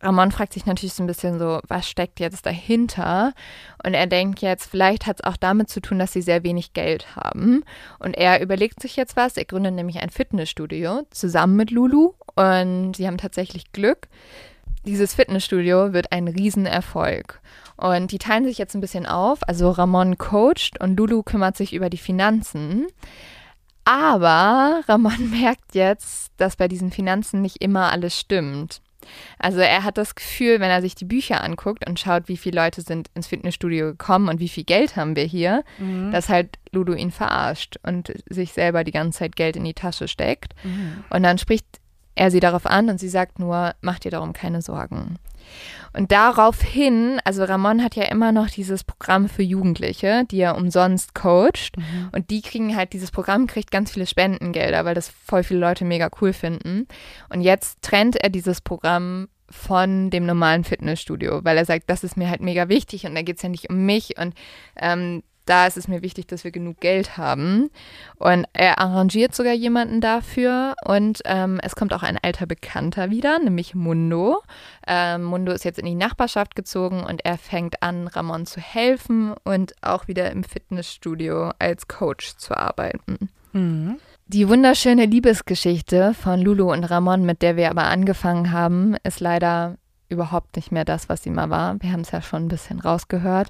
B: Ramon fragt sich natürlich so ein bisschen so, was steckt jetzt dahinter? Und er denkt jetzt, vielleicht hat es auch damit zu tun, dass sie sehr wenig Geld haben. Und er überlegt sich jetzt was. Er gründet nämlich ein Fitnessstudio zusammen mit Lulu. Und sie haben tatsächlich Glück. Dieses Fitnessstudio wird ein Riesenerfolg. Und die teilen sich jetzt ein bisschen auf. Also Ramon coacht und Lulu kümmert sich über die Finanzen. Aber Ramon (laughs) merkt jetzt, dass bei diesen Finanzen nicht immer alles stimmt. Also er hat das Gefühl, wenn er sich die Bücher anguckt und schaut, wie viele Leute sind ins Fitnessstudio gekommen und wie viel Geld haben wir hier, dass halt Ludo ihn verarscht und sich selber die ganze Zeit Geld in die Tasche steckt. Und dann spricht er sie darauf an und sie sagt nur, mach dir darum keine Sorgen. Und daraufhin, also Ramon hat ja immer noch dieses Programm für Jugendliche, die er umsonst coacht. Und die kriegen halt, dieses Programm kriegt ganz viele Spendengelder, weil das voll viele Leute mega cool finden. Und jetzt trennt er dieses Programm von dem normalen Fitnessstudio, weil er sagt, das ist mir halt mega wichtig und da geht es ja nicht um mich und ähm, da ist es mir wichtig, dass wir genug Geld haben. Und er arrangiert sogar jemanden dafür. Und ähm, es kommt auch ein alter Bekannter wieder, nämlich Mundo. Ähm, Mundo ist jetzt in die Nachbarschaft gezogen und er fängt an, Ramon zu helfen und auch wieder im Fitnessstudio als Coach zu arbeiten.
A: Mhm.
B: Die wunderschöne Liebesgeschichte von Lulu und Ramon, mit der wir aber angefangen haben, ist leider überhaupt nicht mehr das, was sie mal war. Wir haben es ja schon ein bisschen rausgehört.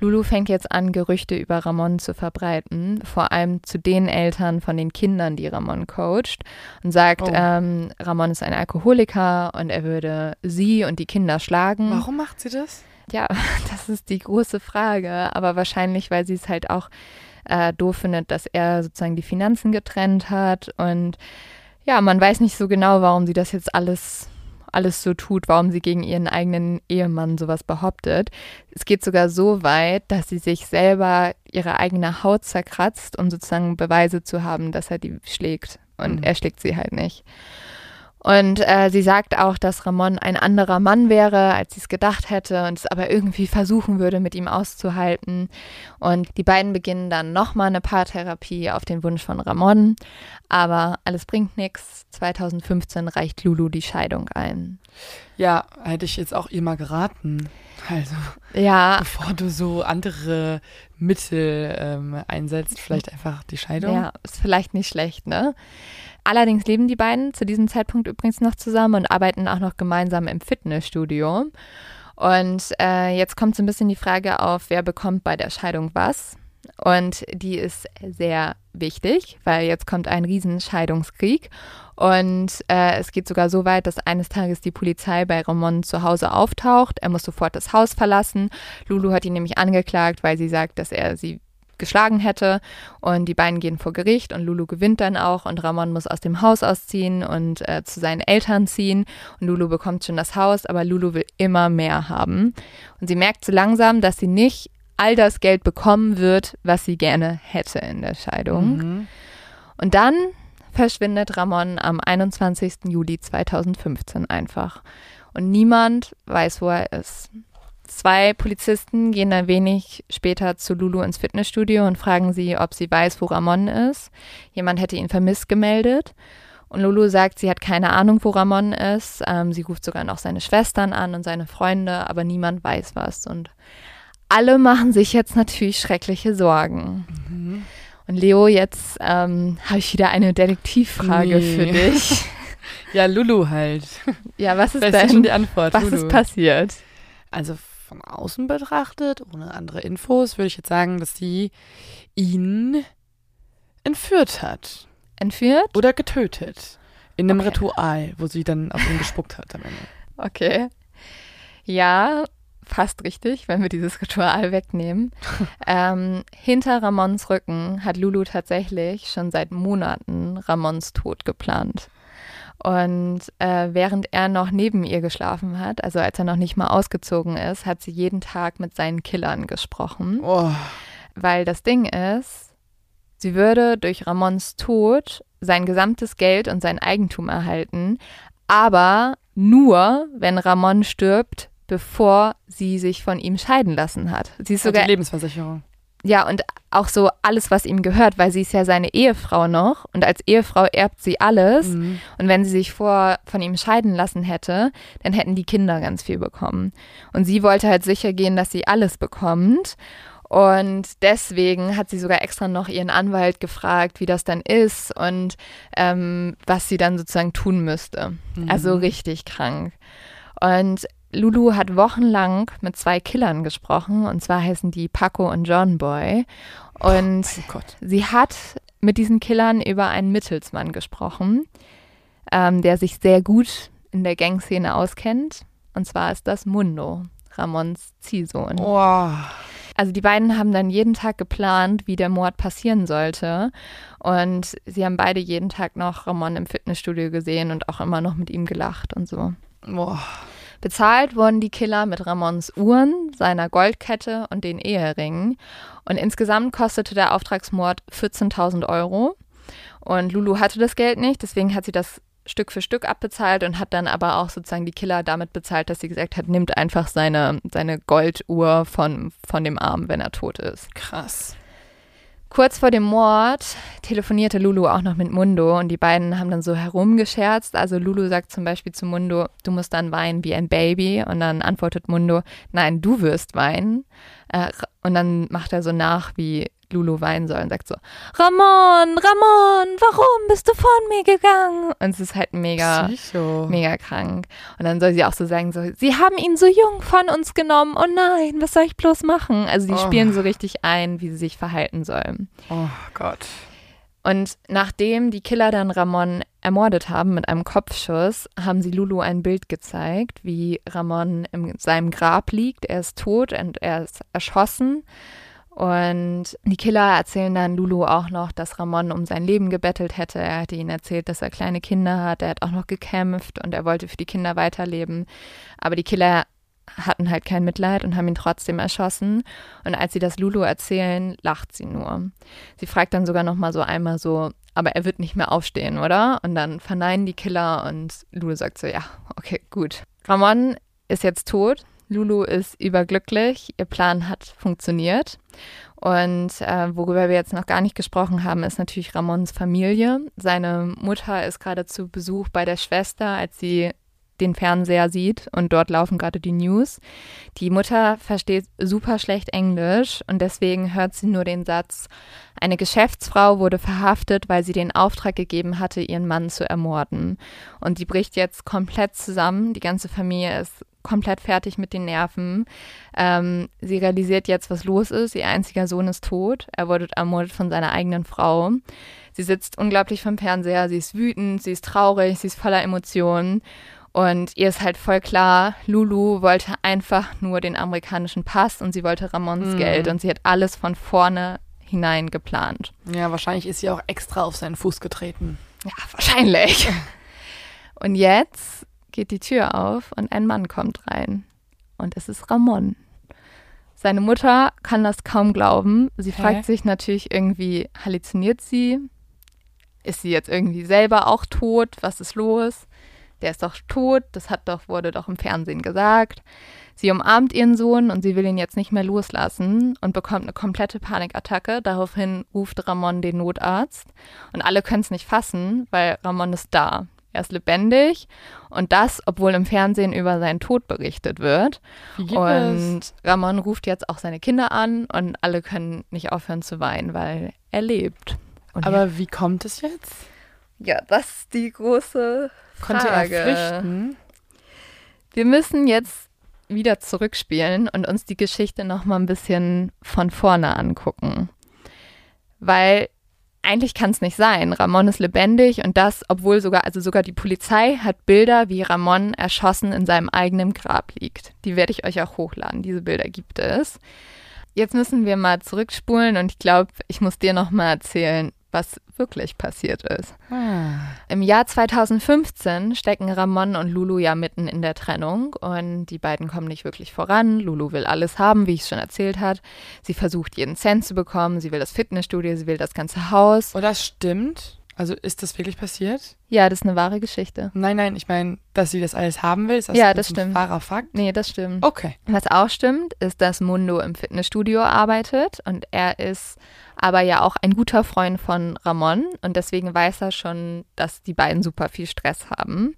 B: Lulu fängt jetzt an, Gerüchte über Ramon zu verbreiten, vor allem zu den Eltern von den Kindern, die Ramon coacht und sagt,
A: Oh.
B: ähm, Ramon ist ein Alkoholiker und er würde sie und die Kinder schlagen.
A: Warum macht sie das?
B: Ja, (laughs) das ist die große Frage, aber wahrscheinlich, weil sie es halt auch äh, doof findet, dass er sozusagen die Finanzen getrennt hat und ja, man weiß nicht so genau, warum sie das jetzt alles alles so tut, warum sie gegen ihren eigenen Ehemann sowas behauptet. Es geht sogar so weit, dass sie sich selber ihre eigene Haut zerkratzt, um sozusagen Beweise zu haben, dass er die schlägt. Und
A: Mhm.
B: er schlägt sie halt nicht. Und äh, sie sagt auch, dass Ramon ein anderer Mann wäre, als sie es gedacht hätte und es aber irgendwie versuchen würde, mit ihm auszuhalten. Und die beiden beginnen dann nochmal eine Paartherapie auf den Wunsch von Ramon. Aber alles bringt nichts. 2015 reicht Lulu die Scheidung ein.
A: Ja, hätte ich jetzt auch ihr mal geraten. Also,
B: Ja,
A: bevor du so andere Mittel ähm, einsetzt, vielleicht einfach die Scheidung.
B: ja, ist vielleicht nicht schlecht, ne? Allerdings leben die beiden zu diesem Zeitpunkt übrigens noch zusammen und arbeiten auch noch gemeinsam im Fitnessstudio. Und äh, jetzt kommt so ein bisschen die Frage auf, wer bekommt bei der Scheidung was? Und die ist sehr wichtig, weil jetzt kommt ein Riesenscheidungskrieg. Und äh, es geht sogar so weit, dass eines Tages die Polizei bei Ramon zu Hause auftaucht. Er muss sofort das Haus verlassen. Lulu hat ihn nämlich angeklagt, weil sie sagt, dass er sie geschlagen hätte. Und die beiden gehen vor Gericht und Lulu gewinnt dann auch und Ramon muss aus dem Haus ausziehen und äh, zu seinen Eltern ziehen. Und Lulu bekommt schon das Haus, aber Lulu will immer mehr haben. Und sie merkt so langsam, dass sie nicht all das Geld bekommen wird, was sie gerne hätte in der Scheidung.
A: Mhm.
B: Und dann verschwindet Ramon am 21. Juli 2015 einfach. Und niemand weiß, wo er ist. Zwei Polizisten gehen ein wenig später zu Lulu ins Fitnessstudio und fragen sie, ob sie weiß, wo Ramon ist. Jemand hätte ihn vermisst gemeldet. Und Lulu sagt, sie hat keine Ahnung, wo Ramon ist. Ähm, sie ruft sogar noch seine Schwestern an und seine Freunde, aber niemand weiß was. Und alle machen sich jetzt natürlich schreckliche Sorgen.
A: Mhm.
B: Und Leo, jetzt ähm, habe ich wieder eine Detektivfrage
A: Nee.
B: für dich. (laughs)
A: Ja, Lulu halt.
B: Ja, was ist denn,
A: die Antwort.
B: was
A: Lulu.
B: ist passiert?
A: Also von außen betrachtet, ohne andere Infos, würde ich jetzt sagen, dass sie ihn entführt hat
B: Entführt?
A: oder getötet. In einem
B: Okay.
A: Ritual, wo sie dann auf ihn gespuckt hat am Ende. (laughs)
B: Okay. Ja, fast richtig, wenn wir dieses Ritual wegnehmen. (laughs) ähm, hinter Ramons Rücken hat Lulu tatsächlich schon seit Monaten Ramons Tod geplant. Und äh, während er noch neben ihr geschlafen hat, also als er noch nicht mal ausgezogen ist, hat sie jeden Tag mit seinen Killern gesprochen.
A: Oh,
B: Weil das Ding ist, sie würde durch Ramons Tod sein gesamtes Geld und sein Eigentum erhalten, aber nur, wenn Ramon stirbt, bevor sie sich von ihm scheiden lassen hat. Sie ist
A: die
B: sogar,
A: Lebensversicherung.
B: Ja, und auch so alles, was ihm gehört, weil sie ist ja seine Ehefrau noch und als Ehefrau erbt sie alles.
A: Mhm.
B: Und wenn sie sich vor von ihm scheiden lassen hätte, dann hätten die Kinder ganz viel bekommen. Und sie wollte halt sicher gehen, dass sie alles bekommt. Und deswegen hat sie sogar extra noch ihren Anwalt gefragt, wie das dann ist und ähm, was sie dann sozusagen tun müsste.
A: Mhm.
B: Also richtig krank. Und Lulu hat wochenlang mit zwei Killern gesprochen, und zwar heißen die Paco und John Boy. Und
A: Gott.
B: Sie hat mit diesen Killern über einen Mittelsmann gesprochen, ähm, der sich sehr gut in der Gangszene auskennt. Und zwar ist das Mundo, Ramons Ziehsohn.
A: Oh.
B: Also die beiden haben dann jeden Tag geplant, wie der Mord passieren sollte. Und sie haben beide jeden Tag noch Ramon im Fitnessstudio gesehen und auch immer noch mit ihm gelacht und so.
A: Oh.
B: Bezahlt wurden die Killer mit Ramons Uhren, seiner Goldkette und den Eheringen. Und insgesamt kostete der Auftragsmord 14.000 Euro. Und Lulu hatte das Geld nicht, deswegen hat sie das Stück für Stück abbezahlt und hat dann aber auch sozusagen die Killer damit bezahlt, dass sie gesagt hat, nimmt einfach seine, seine Golduhr von, von dem Arm, wenn er tot ist.
A: Krass.
B: Kurz vor dem Mord telefonierte Lulu auch noch mit Mundo und die beiden haben dann so herumgescherzt. Also Lulu sagt zum Beispiel zu Mundo, du musst dann weinen wie ein Baby. Und dann antwortet Mundo, nein, du wirst weinen. Äh, und dann macht er so nach, wie Lulu weinen soll und sagt so, Ramon, Ramon, warum bist du von mir gegangen? Und es ist halt mega,
A: Psycho.
B: mega krank. Und dann soll sie auch so sagen, so, sie haben ihn so jung von uns genommen. Oh nein, was soll ich bloß machen? Also die
A: Oh.
B: spielen so richtig ein, wie sie sich verhalten sollen.
A: Oh Gott.
B: Und nachdem die Killer dann Ramon ermordet haben mit einem Kopfschuss, haben sie Lulu ein Bild gezeigt, wie Ramon in seinem Grab liegt. Er ist tot und er ist erschossen. Und die Killer erzählen dann Lulu auch noch, dass Ramon um sein Leben gebettelt hätte. Er hätte ihnen erzählt, dass er kleine Kinder hat. Er hat auch noch gekämpft und er wollte für die Kinder weiterleben. Aber die Killer hatten halt kein Mitleid und haben ihn trotzdem erschossen. Und als sie das Lulu erzählen, lacht sie nur. Sie fragt dann sogar noch mal so einmal so, aber er wird nicht mehr aufstehen, oder? Und dann verneinen die Killer und Lulu sagt so, ja, okay, gut. Ramon ist jetzt tot. Lulu ist überglücklich. Ihr Plan hat funktioniert. Und äh, worüber wir jetzt noch gar nicht gesprochen haben, ist natürlich Ramons Familie. Seine Mutter ist gerade zu Besuch bei der Schwester, als sie den Fernseher sieht und dort laufen gerade die News. Die Mutter versteht super schlecht Englisch und deswegen hört sie nur den Satz, eine Geschäftsfrau wurde verhaftet, weil sie den Auftrag gegeben hatte, ihren Mann zu ermorden. Und die bricht jetzt komplett zusammen. Die ganze Familie ist komplett fertig mit den Nerven. Ähm, sie realisiert jetzt, was los ist. Ihr einziger Sohn ist tot. Er wurde ermordet von seiner eigenen Frau. Sie sitzt unglaublich vom Fernseher. Sie ist wütend, sie ist traurig, sie ist voller Emotionen. Und ihr ist halt voll klar, Lulu wollte einfach nur den amerikanischen Pass und sie wollte Ramons
A: Mhm.
B: Geld und sie hat alles von vorne hinein geplant.
A: Ja, wahrscheinlich ist sie auch extra auf seinen Fuß getreten.
B: Ja, wahrscheinlich. Und jetzt geht die Tür auf und ein Mann kommt rein. Und es ist Ramon. Seine Mutter kann das kaum glauben. Sie
A: Hä?
B: fragt sich natürlich irgendwie, halluziniert sie? Ist sie jetzt irgendwie selber auch tot? Was ist los? Der ist doch tot, das hat doch, wurde doch im Fernsehen gesagt. Sie umarmt ihren Sohn und sie will ihn jetzt nicht mehr loslassen und bekommt eine komplette Panikattacke. Daraufhin ruft Ramon den Notarzt und alle können es nicht fassen, weil Ramon ist da. Er ist lebendig und das, obwohl im Fernsehen über seinen Tod berichtet wird.
A: Das?
B: Und Ramon ruft jetzt auch seine Kinder an und alle können nicht aufhören zu weinen, weil er lebt. Und
A: Aber wie kommt es jetzt?
B: ja, das ist die große Frage.
A: Konnte er flüchten?
B: Wir müssen jetzt wieder zurückspielen und uns die Geschichte noch mal ein bisschen von vorne angucken. Weil eigentlich kann es nicht sein. Ramon ist lebendig und das, obwohl sogar, also sogar die Polizei hat Bilder, wie Ramon erschossen in seinem eigenen Grab liegt. Die werde ich euch auch hochladen. Diese Bilder gibt es. Jetzt müssen wir mal zurückspulen und ich glaube, ich muss dir noch mal erzählen, was wirklich passiert ist.
A: Ah.
B: Im Jahr 2015 stecken Ramon und Lulu ja mitten in der Trennung und die beiden kommen nicht wirklich voran. Lulu will alles haben, wie ich es schon erzählt hat. Sie versucht jeden Cent zu bekommen, sie will das Fitnessstudio, sie will das ganze Haus.
A: Oh, das stimmt? Also ist das wirklich passiert?
B: Ja, das ist eine wahre Geschichte.
A: Nein, nein, ich meine, dass sie das alles haben will, ist das
B: Ja, das
A: ein
B: stimmt.
A: wahrer Fakt?
B: Nee, das stimmt.
A: Okay.
B: Was auch stimmt, ist, dass Mundo im Fitnessstudio arbeitet und er ist aber ja auch ein guter Freund von Ramon und deswegen weiß er schon, dass die beiden super viel Stress haben.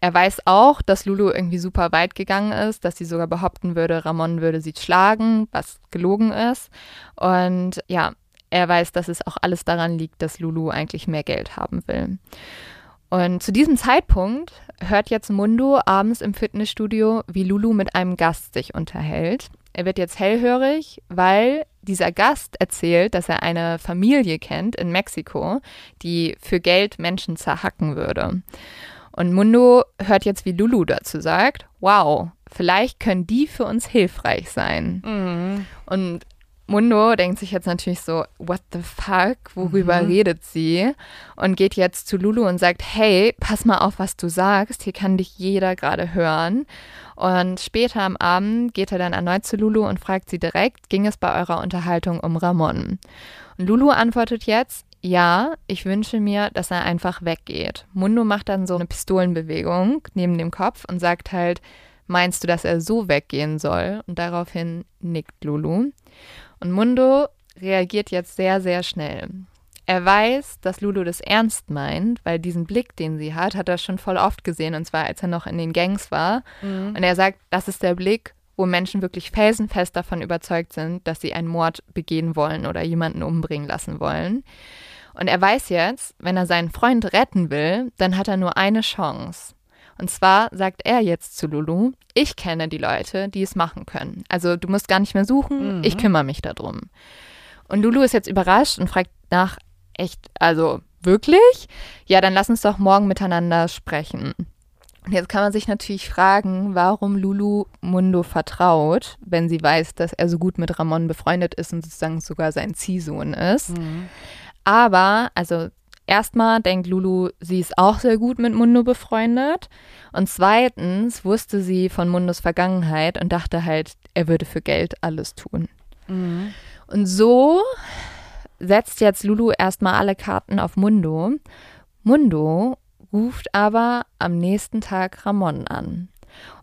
B: Er weiß auch, dass Lulu irgendwie super weit gegangen ist, dass sie sogar behaupten würde, Ramon würde sie schlagen, was gelogen ist. Und ja, er weiß, dass es auch alles daran liegt, dass Lulu eigentlich mehr Geld haben will. Und zu diesem Zeitpunkt hört jetzt Mundo abends im Fitnessstudio, wie Lulu mit einem Gast sich unterhält. Er wird jetzt hellhörig, weil dieser Gast erzählt, dass er eine Familie kennt in Mexiko, die für Geld Menschen zerhacken würde. Und Mundo hört jetzt, wie Lulu dazu sagt, wow, vielleicht können die für uns hilfreich sein.
A: Mhm.
B: Und Mundo denkt sich jetzt natürlich so, what the fuck, worüber
A: Mhm.
B: redet sie? Und geht jetzt zu Lulu und sagt, hey, pass mal auf, was du sagst, hier kann dich jeder gerade hören. Und später am Abend geht er dann erneut zu Lulu und fragt sie direkt, ging es bei eurer Unterhaltung um Ramon? Und Lulu antwortet jetzt, ja, ich wünsche mir, dass er einfach weggeht. Mundo macht dann so eine Pistolenbewegung neben dem Kopf und sagt halt, meinst du, dass er so weggehen soll? Und daraufhin nickt Lulu. Und Mundo reagiert jetzt sehr, sehr schnell. Er weiß, dass Lulu das ernst meint, weil diesen Blick, den sie hat, hat er schon voll oft gesehen, und zwar als er noch in den Gangs war.
A: Mhm.
B: Und er sagt, das ist der Blick, wo Menschen wirklich felsenfest davon überzeugt sind, dass sie einen Mord begehen wollen oder jemanden umbringen lassen wollen. Und er weiß jetzt, wenn er seinen Freund retten will, dann hat er nur eine Chance. Und zwar sagt er jetzt zu Lulu, ich kenne die Leute, die es machen können. Also du musst gar nicht mehr suchen,
A: Mhm.
B: ich kümmere mich darum. Und Lulu ist jetzt überrascht und fragt nach, echt, also wirklich? Ja, dann lass uns doch morgen miteinander sprechen. Und jetzt kann man sich natürlich fragen, warum Lulu Mundo vertraut, wenn sie weiß, dass er so gut mit Ramon befreundet ist und sozusagen sogar sein Ziehsohn ist.
A: Mhm.
B: Aber, also erstmal denkt Lulu, sie ist auch sehr gut mit Mundo befreundet. Und zweitens wusste sie von Mundos Vergangenheit und dachte halt, er würde für Geld alles tun.
A: Mhm.
B: Und so setzt jetzt Lulu erstmal alle Karten auf Mundo. Mundo ruft aber am nächsten Tag Ramon an.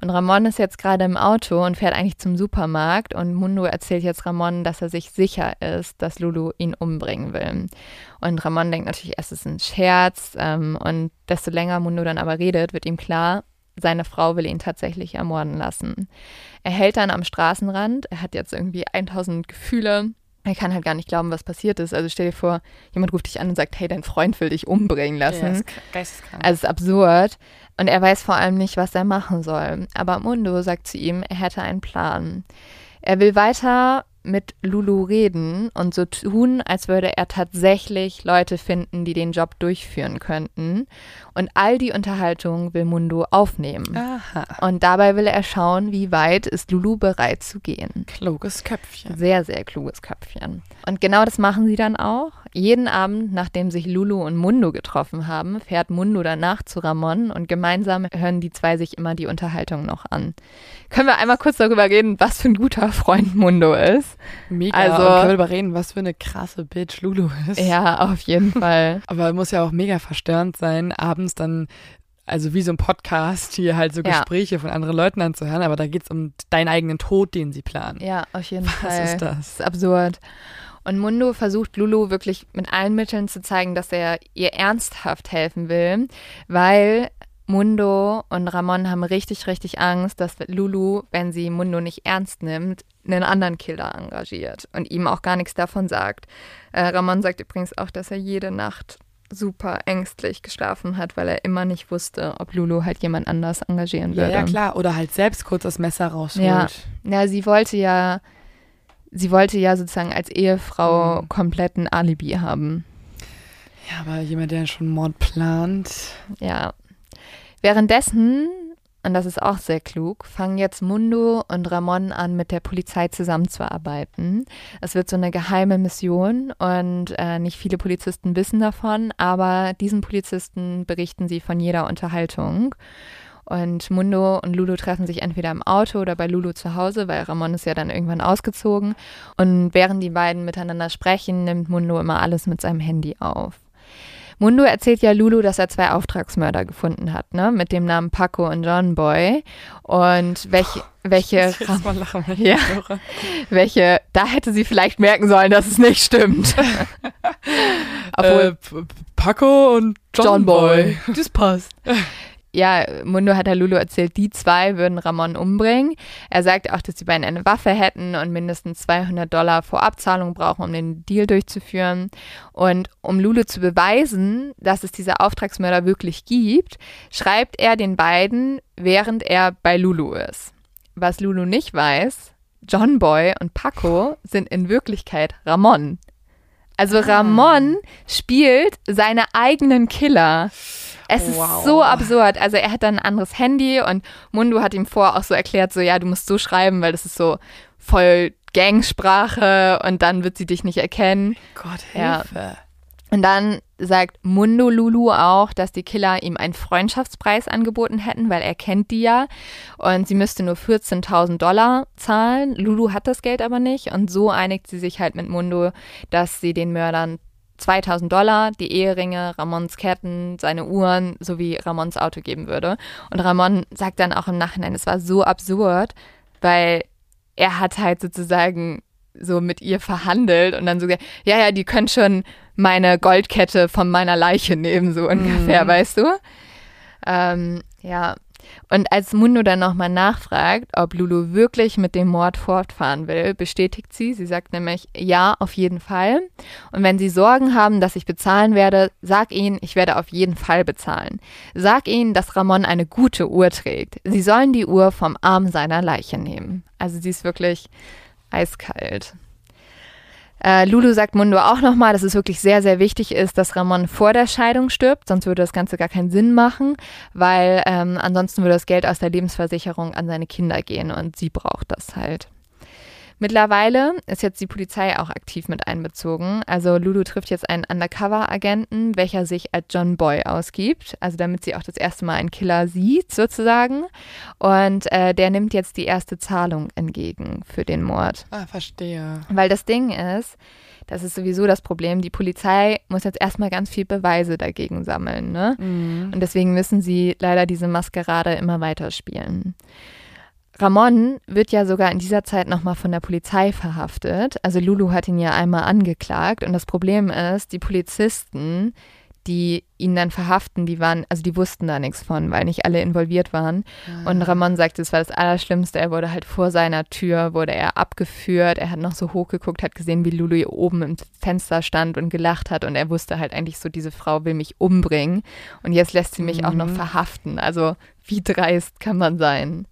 B: Und Ramon ist jetzt gerade im Auto und fährt eigentlich zum Supermarkt und Mundo erzählt jetzt Ramon, dass er sich sicher ist, dass Lulu ihn umbringen will. Und Ramon denkt natürlich, es ist ein Scherz ähm, und desto länger Mundo dann aber redet, wird ihm klar, seine Frau will ihn tatsächlich ermorden lassen. Er hält dann am Straßenrand, er hat jetzt irgendwie 1000 Gefühle. Er kann halt gar nicht glauben, was passiert ist. Also stell dir vor, jemand ruft dich an und sagt, hey, dein Freund will dich umbringen lassen.
A: Ja, ist geisteskrank.
B: Also es ist absurd. Und er weiß vor allem nicht, was er machen soll. Aber Mundo sagt zu ihm, er hätte einen Plan. Er will weiter mit Lulu reden und so tun, als würde er tatsächlich Leute finden, die den Job durchführen könnten. Und all die Unterhaltung will Mundo aufnehmen.
A: Aha.
B: Und dabei will er schauen, wie weit ist Lulu bereit zu gehen.
A: Kluges Köpfchen.
B: Sehr, sehr kluges Köpfchen. Und genau das machen sie dann auch. Jeden Abend, nachdem sich Lulu und Mundo getroffen haben, fährt Mundo danach zu Ramon und gemeinsam hören die zwei sich immer die Unterhaltung noch an. Können wir einmal kurz darüber reden, was für ein guter Freund Mundo ist?
A: Mega.
B: Also-
A: und können wir darüber reden, was für eine krasse Bitch Lulu ist.
B: Ja, auf jeden (laughs) Fall.
A: Aber muss ja auch mega verstörend sein, abends dann, also wie so ein Podcast, hier halt so
B: Ja.
A: Gespräche von anderen Leuten anzuhören, aber da geht es um deinen eigenen Tod, den sie planen.
B: Ja, auf jeden
A: Was
B: Fall.
A: ist das?
B: Das ist absurd. Und Mundo versucht Lulu wirklich mit allen Mitteln zu zeigen, dass er ihr ernsthaft helfen will, weil Mundo und Ramon haben richtig, richtig Angst, dass Lulu, wenn sie Mundo nicht ernst nimmt, einen anderen Killer engagiert und ihm auch gar nichts davon sagt. Äh, Ramon sagt übrigens auch, dass er jede Nacht super ängstlich geschlafen hat, weil er immer nicht wusste, ob Lulu halt jemand anders engagieren
A: Ja,
B: würde.
A: ja, klar. Oder halt selbst kurz das Messer rausholt.
B: Ja. Ja, sie wollte ja, sie wollte ja sozusagen als Ehefrau
A: Mhm.
B: komplett ein Alibi haben.
A: Ja, aber jemand, der schon Mord plant.
B: Ja. Währenddessen, und das ist auch sehr klug, fangen jetzt Mundo und Ramon an, mit der Polizei zusammenzuarbeiten. Es wird so eine geheime Mission und äh, nicht viele Polizisten wissen davon, aber diesen Polizisten berichten sie von jeder Unterhaltung. Und Mundo und Lulu treffen sich entweder im Auto oder bei Lulu zu Hause, weil Ramon ist ja dann irgendwann ausgezogen. Und während die beiden miteinander sprechen, nimmt Mundo immer alles mit seinem Handy auf. Mundo erzählt ja Lulu, dass er zwei Auftragsmörder gefunden hat, ne? Mit dem Namen Paco und John Boy. Und welche, welche,
A: Ich muss jetzt mal lachen, wenn ich
B: Ja. welche, da hätte sie vielleicht merken sollen, dass es nicht stimmt. (laughs) Obwohl,
A: Äh, Paco und John, Boy.
B: Das passt. (laughs) Ja, Mundo hat Lulu erzählt, die zwei würden Ramon umbringen. Er sagt auch, dass die beiden eine Waffe hätten und mindestens 200 Dollar Vorabzahlung brauchen, um den Deal durchzuführen. Und um Lulu zu beweisen, dass es diese Auftragsmörder wirklich gibt, schreibt er den beiden, während er bei Lulu ist. Was Lulu nicht weiß, John Boy und Paco sind in Wirklichkeit Ramon. Also Ramon spielt seine eigenen Killer. Es
A: Wow.
B: ist so absurd. Also er hat dann ein anderes Handy und Mundo hat ihm vorher auch so erklärt, so ja, du musst so schreiben, weil das ist so voll Gangsprache und dann wird sie dich nicht erkennen.
A: Gott,
B: Ja.
A: Hilfe.
B: Und dann sagt Mundo Lulu auch, dass die Killer ihm einen Freundschaftspreis angeboten hätten, weil er kennt die ja. Und sie müsste nur 14.000 Dollar zahlen. Lulu hat das Geld aber nicht. Und so einigt sie sich halt mit Mundo, dass sie den Mördern 2000 Dollar, die Eheringe, Ramons Ketten, seine Uhren sowie Ramons Auto geben würde. Und Ramon sagt dann auch im Nachhinein, es war so absurd, weil er hat halt sozusagen so mit ihr verhandelt und dann so gesagt, ja, ja, die können schon meine Goldkette von meiner Leiche nehmen, so ungefähr,
A: Mhm.
B: weißt du? Ähm, ja, Und als Mundo dann nochmal nachfragt, ob Lulu wirklich mit dem Mord fortfahren will, bestätigt sie. Sie sagt nämlich, ja, auf jeden Fall. Und wenn Sie Sorgen haben, dass ich bezahlen werde, sag ihnen, ich werde auf jeden Fall bezahlen. Sag ihnen, dass Ramon eine gute Uhr trägt. Sie sollen die Uhr vom Arm seiner Leiche nehmen. Also sie ist wirklich eiskalt. Äh, Lulu sagt Mundo auch nochmal, dass es wirklich sehr, sehr wichtig ist, dass Ramon vor der Scheidung stirbt, sonst würde das Ganze gar keinen Sinn machen, weil ähm, ansonsten würde das Geld aus der Lebensversicherung an seine Kinder gehen und sie braucht das halt. Mittlerweile ist jetzt die Polizei auch aktiv mit einbezogen. Also Lulu trifft jetzt einen Undercover-Agenten, welcher sich als John Boy ausgibt, also damit sie auch das erste Mal einen Killer sieht sozusagen. Und äh, der nimmt jetzt die erste Zahlung entgegen für den Mord.
A: Ah, verstehe.
B: Weil das Ding ist, das ist sowieso das Problem. Die Polizei muss jetzt erstmal ganz viel Beweise dagegen sammeln. Ne?
A: Mhm.
B: Und deswegen müssen sie leider diese Maskerade immer weiter spielen. Ramon wird ja sogar in dieser Zeit nochmal von der Polizei verhaftet. Also Lulu hat ihn ja einmal angeklagt. Und das Problem ist, die Polizisten, die ihn dann verhaften, die waren, also die wussten da nichts von, weil nicht alle involviert waren.
A: Ah.
B: Und Ramon sagt, es war das Allerschlimmste. Er wurde halt vor seiner Tür, wurde er abgeführt. Er hat noch so hochgeguckt, hat gesehen, wie Lulu hier oben im Fenster stand und gelacht hat. Und er wusste halt eigentlich so, diese Frau will mich umbringen. Und jetzt lässt sie mich auch noch
A: Mhm.
B: verhaften. Also wie dreist kann man sein?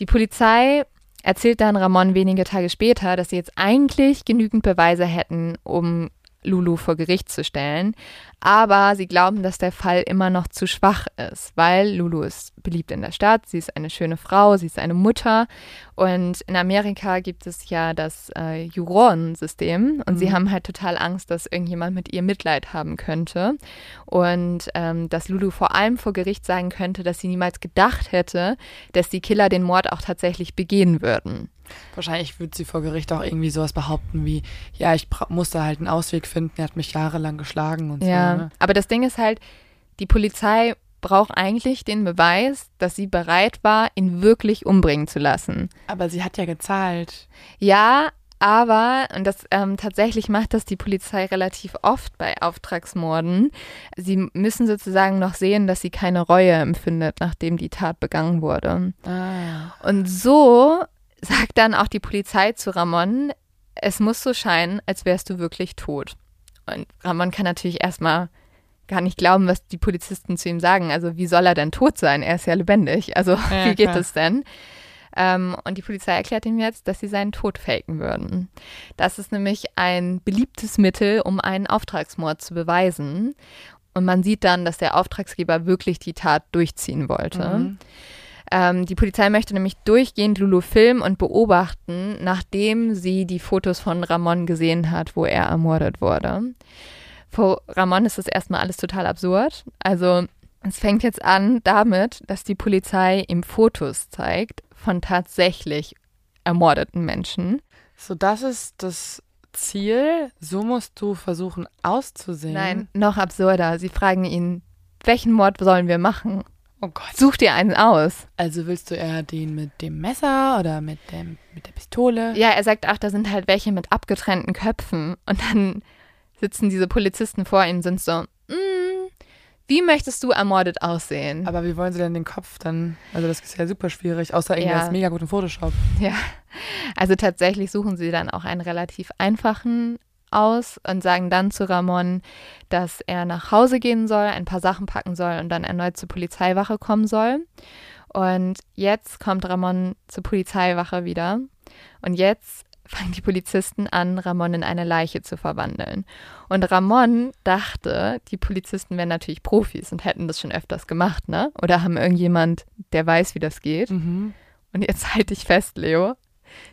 B: Die Polizei erzählt dann Ramon wenige Tage später, dass sie jetzt eigentlich genügend Beweise hätten, um Lulu vor Gericht zu stellen. Aber sie glauben, dass der Fall immer noch zu schwach ist, weil Lulu ist beliebt in der Stadt, sie ist eine schöne Frau, sie ist eine Mutter. Und in Amerika gibt es ja das äh, Jurorensystem und sie
A: Mhm.
B: haben halt total Angst, dass irgendjemand mit ihr Mitleid haben könnte. Und ähm, dass Lulu vor allem vor Gericht sagen könnte, dass sie niemals gedacht hätte, dass die Killer den Mord auch tatsächlich begehen würden.
A: Wahrscheinlich wird sie vor Gericht auch irgendwie sowas behaupten wie, ja, ich musste halt einen Ausweg finden, er hat mich jahrelang geschlagen und
B: Ja,
A: so. Ne?
B: aber das Ding ist halt, die Polizei braucht eigentlich den Beweis, dass sie bereit war, ihn wirklich umbringen zu lassen.
A: Aber sie hat ja gezahlt.
B: Ja, aber, und das ähm, tatsächlich macht das die Polizei relativ oft bei Auftragsmorden, sie müssen sozusagen noch sehen, dass sie keine Reue empfindet, nachdem die Tat begangen wurde.
A: Ah.
B: Und so sagt dann auch die Polizei zu Ramon, es muss so scheinen, als wärst du wirklich tot. Und Ramon kann natürlich erstmal gar nicht glauben, was die Polizisten zu ihm sagen. Also wie soll er denn tot sein? Er ist ja lebendig. Also
A: Ja,
B: wie geht
A: klar.
B: es denn? Ähm, und die Polizei erklärt ihm jetzt, dass sie seinen Tod faken würden. Das ist nämlich ein beliebtes Mittel, um einen Auftragsmord zu beweisen. Und man sieht dann, dass der Auftragsgeber wirklich die Tat durchziehen wollte.
A: Mhm.
B: Ähm, die Polizei möchte nämlich durchgehend Lulu filmen und beobachten, nachdem sie die Fotos von Ramon gesehen hat, wo er ermordet wurde. Für Ramon ist das erstmal alles total absurd. Also es fängt jetzt an damit, dass die Polizei ihm Fotos zeigt von tatsächlich ermordeten Menschen.
A: So, das ist das Ziel. So musst du versuchen auszusehen.
B: Nein, noch absurder. Sie fragen ihn, welchen Mord sollen wir machen?
A: Oh Gott.
B: Such dir einen aus.
A: Also willst du eher den mit dem Messer oder mit, dem, mit der Pistole?
B: Ja, er sagt auch, da sind halt welche mit abgetrennten Köpfen. Und dann sitzen diese Polizisten vor ihm, sind so, "Mm, wie möchtest du ermordet aussehen?
A: Aber wie wollen sie denn den Kopf dann? Also das ist ja super schwierig, außer irgendwer
B: Ja.
A: mega gut im Photoshop.
B: Ja, also tatsächlich suchen sie dann auch einen relativ einfachen aus und sagen dann zu Ramon, dass er nach Hause gehen soll, ein paar Sachen packen soll und dann erneut zur Polizeiwache kommen soll. Und jetzt kommt Ramon zur Polizeiwache wieder. Und jetzt fangen die Polizisten an, Ramon in eine Leiche zu verwandeln. Und Ramon dachte, die Polizisten wären natürlich Profis und hätten das schon öfters gemacht, ne? Oder haben irgendjemand, der weiß, wie das geht.
A: Mhm.
B: Und jetzt (laughs) halte ich fest, Leo.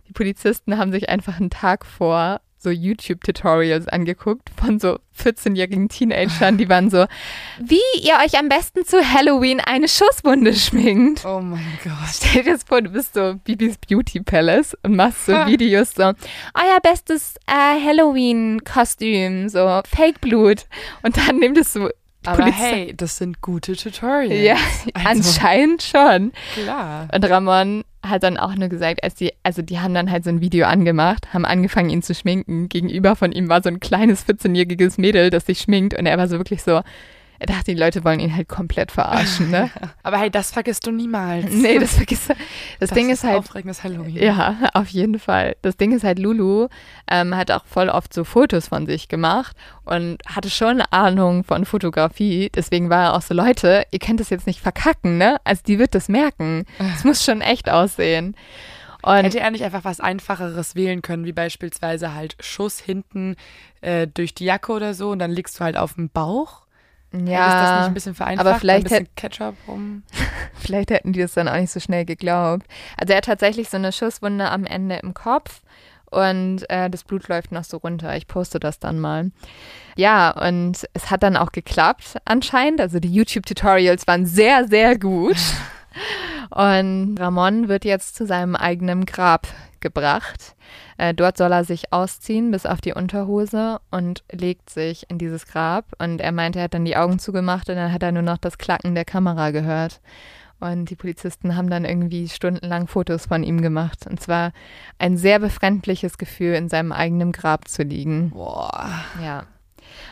B: Die Polizisten haben sich einfach einen Tag vor so YouTube-Tutorials angeguckt von so 14-jährigen Teenagern, die waren so, wie ihr euch am besten zu Halloween eine Schusswunde schminkt.
A: Oh mein Gott.
B: Stell dir das vor, du bist so Bibis Beauty Palace und machst so Videos so, euer bestes äh, Halloween-Kostüm, so Fake-Blut. Und dann nimmt es so
A: Aber
B: Polizei-
A: hey, das sind gute Tutorials.
B: Ja,
A: Also-
B: anscheinend schon.
A: Klar.
B: Und Ramon hat dann auch nur gesagt, als die, also die haben dann halt so ein Video angemacht, haben angefangen, ihn zu schminken. Gegenüber von ihm war so ein kleines 14-jähriges Mädel, das sich schminkt und er war so wirklich so, Er dachte, die Leute wollen ihn halt komplett verarschen, ne? (laughs)
A: Aber hey, das vergisst du niemals.
B: nee, das vergisst du. Das,
A: Das
B: Ding ist halt,
A: aufregendes Halloween.
B: ja, auf jeden Fall. Das Ding ist halt, Lulu ähm, hat auch voll oft so Fotos von sich gemacht und hatte schon eine Ahnung von Fotografie. Deswegen war er auch so, Leute, ihr könnt das jetzt nicht verkacken, ne? Also die wird das merken. Es muss schon echt aussehen. Und
A: Hätte er nicht einfach was Einfacheres wählen können, wie beispielsweise halt Schuss hinten äh, durch die Jacke oder so und dann liegst du halt auf dem Bauch? Ist das
B: ja,
A: nicht ein bisschen vereinfacht?
B: aber vielleicht
A: ein bisschen Ketchup rum. (laughs)
B: vielleicht hätten die das dann auch nicht so schnell geglaubt. Also er hat tatsächlich so eine Schusswunde am Ende im Kopf und äh, das Blut läuft noch so runter. Ich poste das dann mal. Ja, und es hat dann auch geklappt anscheinend. Also die YouTube-Tutorials waren sehr, sehr gut. (laughs) Und Ramon wird jetzt zu seinem eigenen Grab gebracht. Äh, dort soll er sich ausziehen bis auf die Unterhose und legt sich in dieses Grab. Und er meinte, er hat dann die Augen zugemacht und dann hat er nur noch das Klacken der Kamera gehört. Und die Polizisten haben dann irgendwie stundenlang Fotos von ihm gemacht. Und zwar ein sehr befremdliches Gefühl, in seinem eigenen Grab zu liegen.
A: Boah.
B: Ja.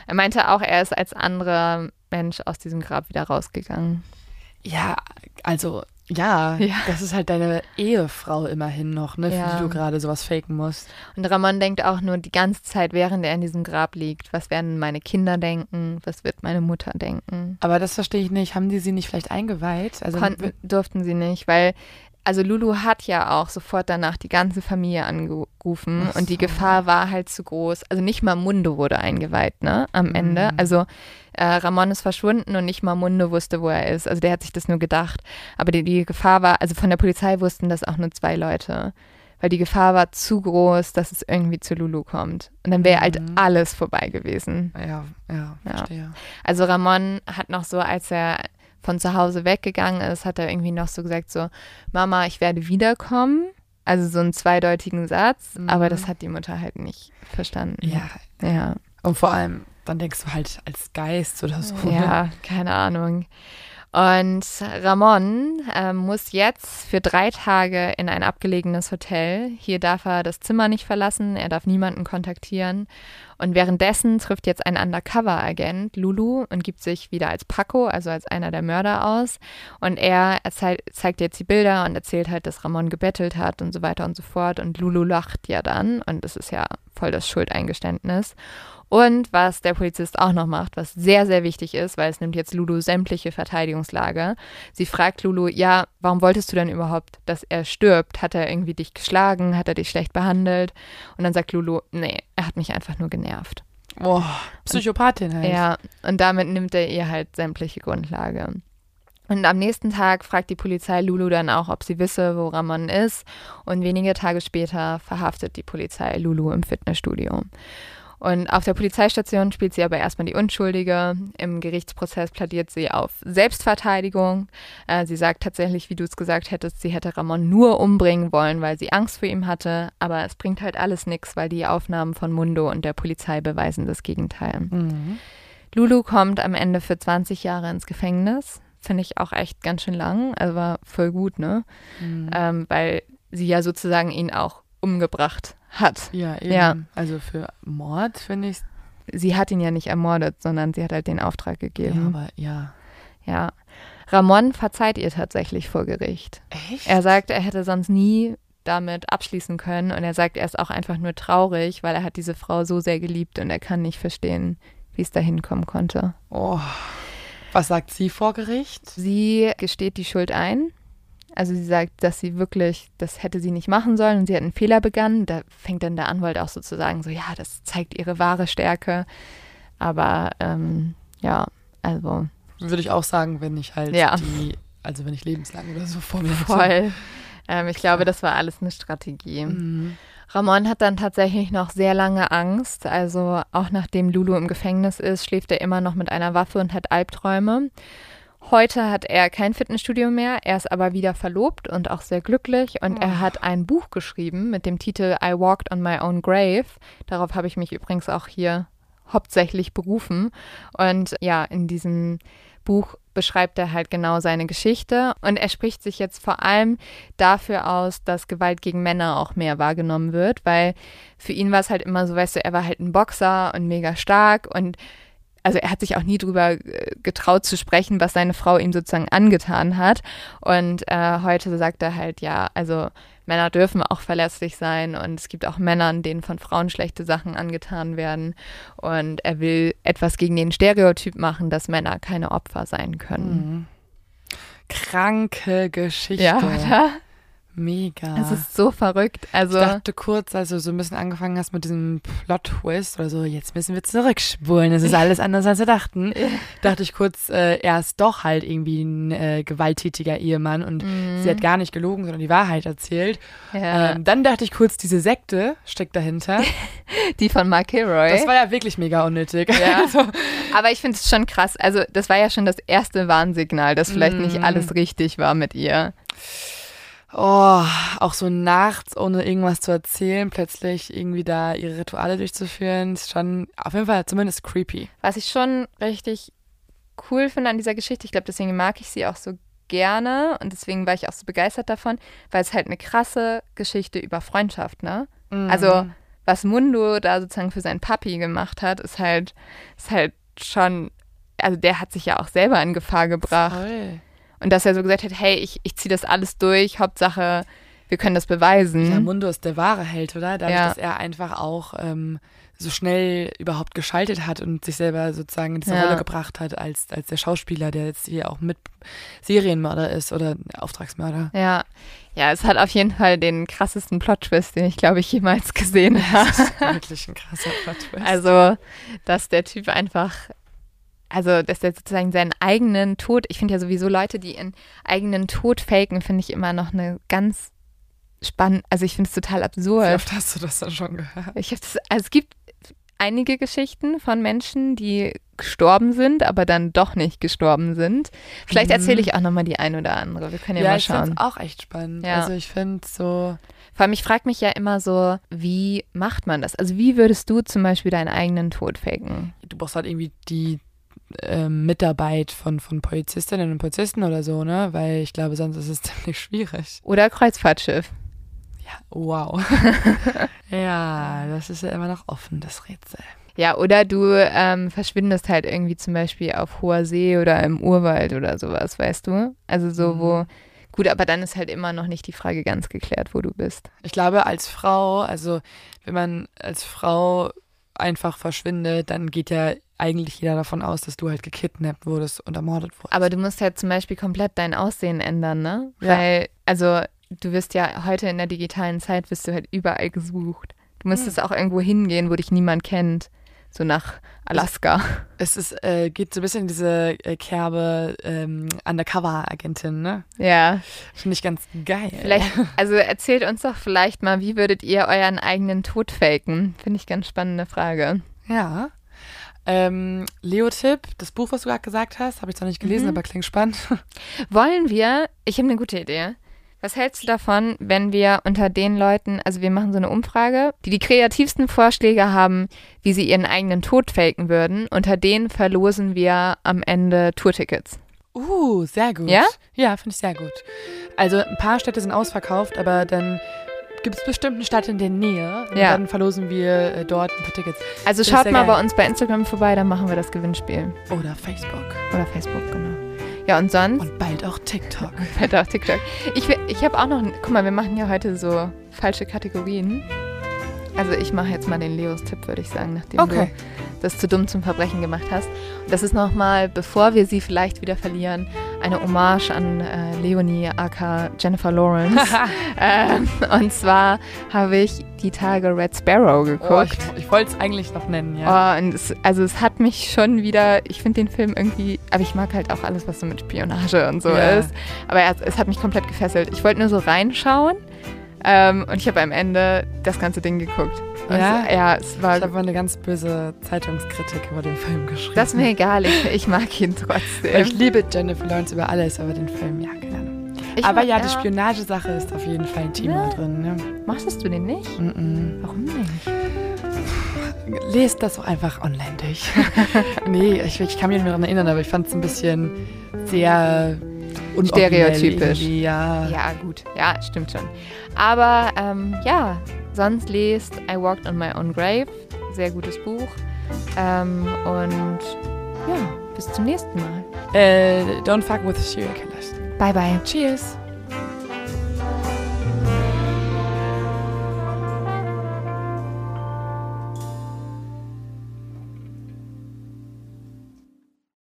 B: Er meinte auch, er ist als anderer Mensch aus diesem Grab wieder rausgegangen.
A: Ja, also ja,
B: Ja.
A: das ist halt deine Ehefrau immerhin noch, ne,
B: Ja.
A: für die du gerade sowas faken musst.
B: Und Ramon denkt auch nur die ganze Zeit, während er in diesem Grab liegt, was werden meine Kinder denken, was wird meine Mutter denken.
A: Aber das verstehe ich nicht. Haben die sie nicht vielleicht eingeweiht? Also
B: Konnten, durften sie nicht, weil, also Lulu hat ja auch sofort danach die ganze Familie angerufen
A: Ach
B: und die
A: so.
B: Gefahr war halt zu groß. Also nicht mal Mundo wurde eingeweiht, ne, am Ende.
A: Mhm.
B: Also äh, Ramon ist verschwunden und nicht mal Mundo wusste, wo er ist. Also der hat sich das nur gedacht. Aber die, die Gefahr war, also von der Polizei wussten das auch nur zwei Leute. Weil die Gefahr war zu groß, dass es irgendwie zu Lulu kommt. Und dann wäre halt
A: Mhm.
B: alles vorbei gewesen.
A: ja, ja,
B: Ja.
A: verstehe.
B: Also Ramon hat noch so, als er von zu Hause weggegangen ist, hat er irgendwie noch so gesagt, so, Mama, ich werde wiederkommen. Also so einen zweideutigen Satz,
A: Mhm.
B: aber das hat die Mutter halt nicht verstanden.
A: Ja,
B: Ja,
A: und vor allem, dann denkst du halt als Geist oder so. ne?
B: ja keine Ahnung. Und Ramon ähm, muss jetzt für drei Tage in ein abgelegenes Hotel. Hier darf er das Zimmer nicht verlassen, er darf niemanden kontaktieren. Und währenddessen trifft jetzt ein Undercover-Agent Lulu und gibt sich wieder als Paco, also als einer der Mörder aus. Und er zeigt jetzt die Bilder und erzählt halt, dass Ramon gebettelt hat und so weiter und so fort. Und Lulu lacht ja dann und das ist ja voll das Schuldeingeständnis. Und was der Polizist auch noch macht, was sehr, sehr wichtig ist, weil es nimmt jetzt Lulu sämtliche Verteidigungslage. Sie fragt Lulu, ja, warum wolltest du denn überhaupt, dass er stirbt? Hat er irgendwie dich geschlagen? Hat er dich schlecht behandelt? Und dann sagt Lulu, nee, er hat mich einfach nur genervt.
A: Boah, Psychopathin halt.
B: Ja, und damit nimmt er ihr halt sämtliche Grundlage. Und am nächsten Tag fragt die Polizei Lulu dann auch, ob sie wisse, wo Ramon ist. Und wenige Tage später verhaftet die Polizei Lulu im Fitnessstudio. Und auf der Polizeistation spielt sie aber erstmal die Unschuldige. Im Gerichtsprozess plädiert sie auf Selbstverteidigung. Äh, sie sagt tatsächlich, wie du es gesagt hättest, sie hätte Ramon nur umbringen wollen, weil sie Angst vor ihm hatte. Aber es bringt halt alles nichts, weil die Aufnahmen von Mundo und der Polizei beweisen das Gegenteil.
A: Mhm.
B: Lulu kommt am Ende für 20 Jahre ins Gefängnis. Finde ich auch echt ganz schön lang. Also war voll gut, ne?
A: Mhm.
B: Ähm, weil sie ja sozusagen ihn auch umgebracht hat.
A: Ja, eben.
B: Ja.
A: Also für Mord finde ich
B: Sie hat ihn ja nicht ermordet, sondern sie hat halt den Auftrag
A: ja,
B: gegeben.
A: aber ja.
B: Ja. Ramon verzeiht ihr tatsächlich vor Gericht.
A: Echt?
B: Er sagt, er hätte sonst nie damit abschließen können und er sagt, er ist auch einfach nur traurig, weil er hat diese Frau so sehr geliebt und er kann nicht verstehen, wie es dahin kommen konnte.
A: Oh. Was sagt sie vor Gericht?
B: Sie gesteht die Schuld ein. Also sie sagt, dass sie wirklich, das hätte sie nicht machen sollen und sie hat einen Fehler begangen. Da fängt dann der Anwalt auch sozusagen so, ja, das zeigt ihre wahre Stärke. Aber ähm, ja, also
A: Würde ich auch sagen, wenn ich halt
B: Ja.
A: die, also wenn ich lebenslang oder so vor mir hätte.
B: voll. Ähm, ich glaube, das war alles eine Strategie.
A: Mhm.
B: Ramon hat dann tatsächlich noch sehr lange Angst. Also auch nachdem Lulu im Gefängnis ist, schläft er immer noch mit einer Waffe und hat Albträume. Heute hat er kein Fitnessstudio mehr, er ist aber wieder verlobt und auch sehr glücklich und er hat ein Buch geschrieben mit dem Titel I Walked on My Own Grave. Darauf habe ich mich übrigens auch hier hauptsächlich berufen. Und ja, in diesem Buch beschreibt er halt genau seine Geschichte und er spricht sich jetzt vor allem dafür aus, dass Gewalt gegen Männer auch mehr wahrgenommen wird, weil für ihn war es halt immer so, weißt du, er war halt ein Boxer und mega stark und also er hat sich auch nie drüber äh, getraut zu sprechen, was seine Frau ihm sozusagen angetan hat. Und äh, heute sagt er halt, ja, also Männer dürfen auch verlässlich sein und es gibt auch Männern, denen von Frauen schlechte Sachen angetan werden. Und er will etwas gegen den Stereotyp machen, dass Männer keine Opfer sein können.
A: Mhm. Kranke Geschichte.
B: Ja, oder?
A: Mega.
B: Es ist so verrückt. Also,
A: ich dachte kurz, als du so ein bisschen angefangen hast mit diesem Plot-Twist oder so, jetzt müssen wir zurückspulen, es ist alles anders, als wir dachten. (laughs) dachte ich kurz, äh, er ist doch halt irgendwie ein äh, gewalttätiger Ehemann und
B: Mhm.
A: sie hat gar nicht gelogen, sondern die Wahrheit erzählt.
B: ja,
A: Ähm, dann dachte ich kurz, diese Sekte steckt dahinter. (laughs)
B: die von Mark Kilroy.
A: Das war ja wirklich mega unnötig.
B: Ja. (laughs)
A: Also,
B: Aber ich finde es schon krass. Also, das war ja schon das erste Warnsignal, dass vielleicht nicht
A: Mhm.
B: alles richtig war mit ihr.
A: Oh, auch so nachts, ohne irgendwas zu erzählen, plötzlich irgendwie da ihre Rituale durchzuführen, ist schon auf jeden Fall zumindest creepy.
B: Was ich schon richtig cool finde an dieser Geschichte, ich glaube, deswegen mag ich sie auch so gerne und deswegen war ich auch so begeistert davon, weil es halt eine krasse Geschichte über Freundschaft, ne? Also, was Mundo da sozusagen für seinen Papi gemacht hat, ist halt, ist halt schon, also der hat sich ja auch selber in Gefahr gebracht.
A: Toll.
B: Und dass er so gesagt hat, hey, ich, ich ziehe das alles durch, Hauptsache, wir können das beweisen.
A: Ja, Mundo ist der wahre Held, oder? Dadurch,
B: Ja.
A: dass er einfach auch ähm, so schnell überhaupt geschaltet hat und sich selber sozusagen in diese
B: Ja.
A: Rolle gebracht hat als, als der Schauspieler, der jetzt hier auch mit Serienmörder ist oder Auftragsmörder.
B: Ja, ja, es hat auf jeden Fall den krassesten Plot-Twist, den ich, glaube ich, jemals gesehen (laughs) habe.
A: Wirklich ein krasser Plot-Twist.
B: Also, dass der Typ einfach, also, dass der sozusagen seinen eigenen Tod, ich finde ja sowieso Leute, die ihren eigenen Tod faken, finde ich immer noch eine ganz spannend, also ich finde es total
A: Wie
B: absurd.
A: oft hast du das dann schon gehört?
B: Ich habe das, also es gibt einige Geschichten von Menschen, die gestorben sind, aber dann doch nicht gestorben sind. Vielleicht
A: Mhm.
B: erzähle ich auch nochmal die ein oder andere. Wir können ja,
A: Ja,
B: mal
A: ich
B: schauen.
A: es auch echt spannend.
B: Ja.
A: Also ich finde so,
B: Vor allem, ich frage mich ja immer so, wie macht man das? Also wie würdest du zum Beispiel deinen eigenen Tod faken?
A: du brauchst halt irgendwie die ähm, Mitarbeit von, von Polizistinnen und Polizisten oder so, ne? Weil ich glaube, sonst ist es (laughs) ziemlich schwierig.
B: Oder Kreuzfahrtschiff?
A: Ja, wow. (laughs) ja, das ist ja immer noch offen, das Rätsel.
B: Ja, oder du ähm, verschwindest halt irgendwie zum Beispiel auf hoher See oder im Urwald oder sowas, weißt du? Also so,
A: Mhm.
B: wo. Gut, aber dann ist halt immer noch nicht die Frage ganz geklärt, wo du bist.
A: Ich glaube, als Frau, also wenn man als Frau einfach verschwindet, dann geht ja eigentlich jeder davon aus, dass du halt gekidnappt wurdest und ermordet wurdest.
B: Aber du musst halt zum Beispiel komplett dein Aussehen ändern, ne?
A: Ja.
B: Weil, also du wirst ja heute in der digitalen Zeit, wirst du halt überall gesucht. Du müsstest auch irgendwo hingehen, wo dich niemand kennt. So nach Alaska. (laughs)
A: es ist, äh, geht so ein bisschen in diese äh, Kerbe ähm, Undercover-Agentin, ne?
B: Ja.
A: Finde ich ganz geil.
B: Vielleicht, also erzählt uns doch vielleicht mal, wie würdet ihr euren eigenen Tod faken? Finde ich ganz spannende Frage.
A: Ja. Ähm, Leo-Tipp, das Buch, was du gerade gesagt hast, habe ich zwar nicht gelesen,
B: Mhm.
A: aber klingt spannend. (laughs)
B: Wollen wir, ich habe eine gute Idee. Was hältst du davon, wenn wir unter den Leuten, also wir machen so eine Umfrage, die die kreativsten Vorschläge haben, wie sie ihren eigenen Tod faken würden, unter denen verlosen wir am Ende Tourtickets.
A: Uh, sehr gut.
B: Ja?
A: Ja, finde ich sehr gut. Also ein paar Städte sind ausverkauft, aber dann gibt es bestimmt eine Stadt in der Nähe. Und
B: Ja.
A: dann verlosen wir äh, dort ein paar Tickets.
B: Also
A: Das
B: schaut mal
A: geil.
B: bei uns bei Instagram vorbei, dann machen wir das Gewinnspiel.
A: Oder Facebook.
B: Oder Facebook, genau. Ja, und sonst?
A: Und bald auch TikTok. (laughs)
B: Weiter auf TikTok. Ich, ich habe auch noch, guck mal, wir machen ja heute so falsche Kategorien. Also ich mache jetzt mal den Leos Tipp, würde ich sagen, nachdem
A: Okay.
B: du das zu dumm zum Verbrechen gemacht hast. Und das ist nochmal, bevor wir sie vielleicht wieder verlieren, eine Hommage an äh, Leonie aka Jennifer Lawrence. (laughs) ähm, und zwar habe ich die Tage Red Sparrow
A: Oh,
B: geguckt.
A: ich ich wollte es eigentlich noch nennen, ja.
B: Oh, und es, also es hat mich schon wieder, ich finde den Film irgendwie, aber ich mag halt auch alles, was so mit Spionage und so
A: Ja.
B: ist. Aber es, es hat mich komplett gefesselt. Ich wollte nur so reinschauen ähm, und ich habe am Ende das ganze Ding geguckt. Und
A: Ja?
B: Es, ja, es war,
A: Ich habe mal eine ganz böse Zeitungskritik über den Film geschrieben.
B: das ist mir egal, ich, ich mag ihn
A: Weil
B: trotzdem.
A: ich liebe Jennifer Lawrence über alles, aber den Film, ja, keine Ahnung.
B: Ich
A: aber
B: mag-
A: ja, die Spionagesache ist auf jeden Fall ein Thema
B: Ja.
A: drin. Ne?
B: Machst du den nicht?
A: Mm
B: Warum nicht?
A: -mm. Lest das auch einfach online durch. (laughs) nee, ich, ich kann mich nicht mehr daran erinnern, aber ich fand es ein bisschen sehr
B: Stereotypisch.
A: Ja.
B: Ja, gut. Ja, stimmt schon. Aber ähm, ja, sonst lest I Walked on My Own Grave. Sehr gutes Buch. Ähm, und ja, bis zum nächsten Mal.
A: Äh, don't fuck with serial killers.
B: Bye, bye.
A: Cheers.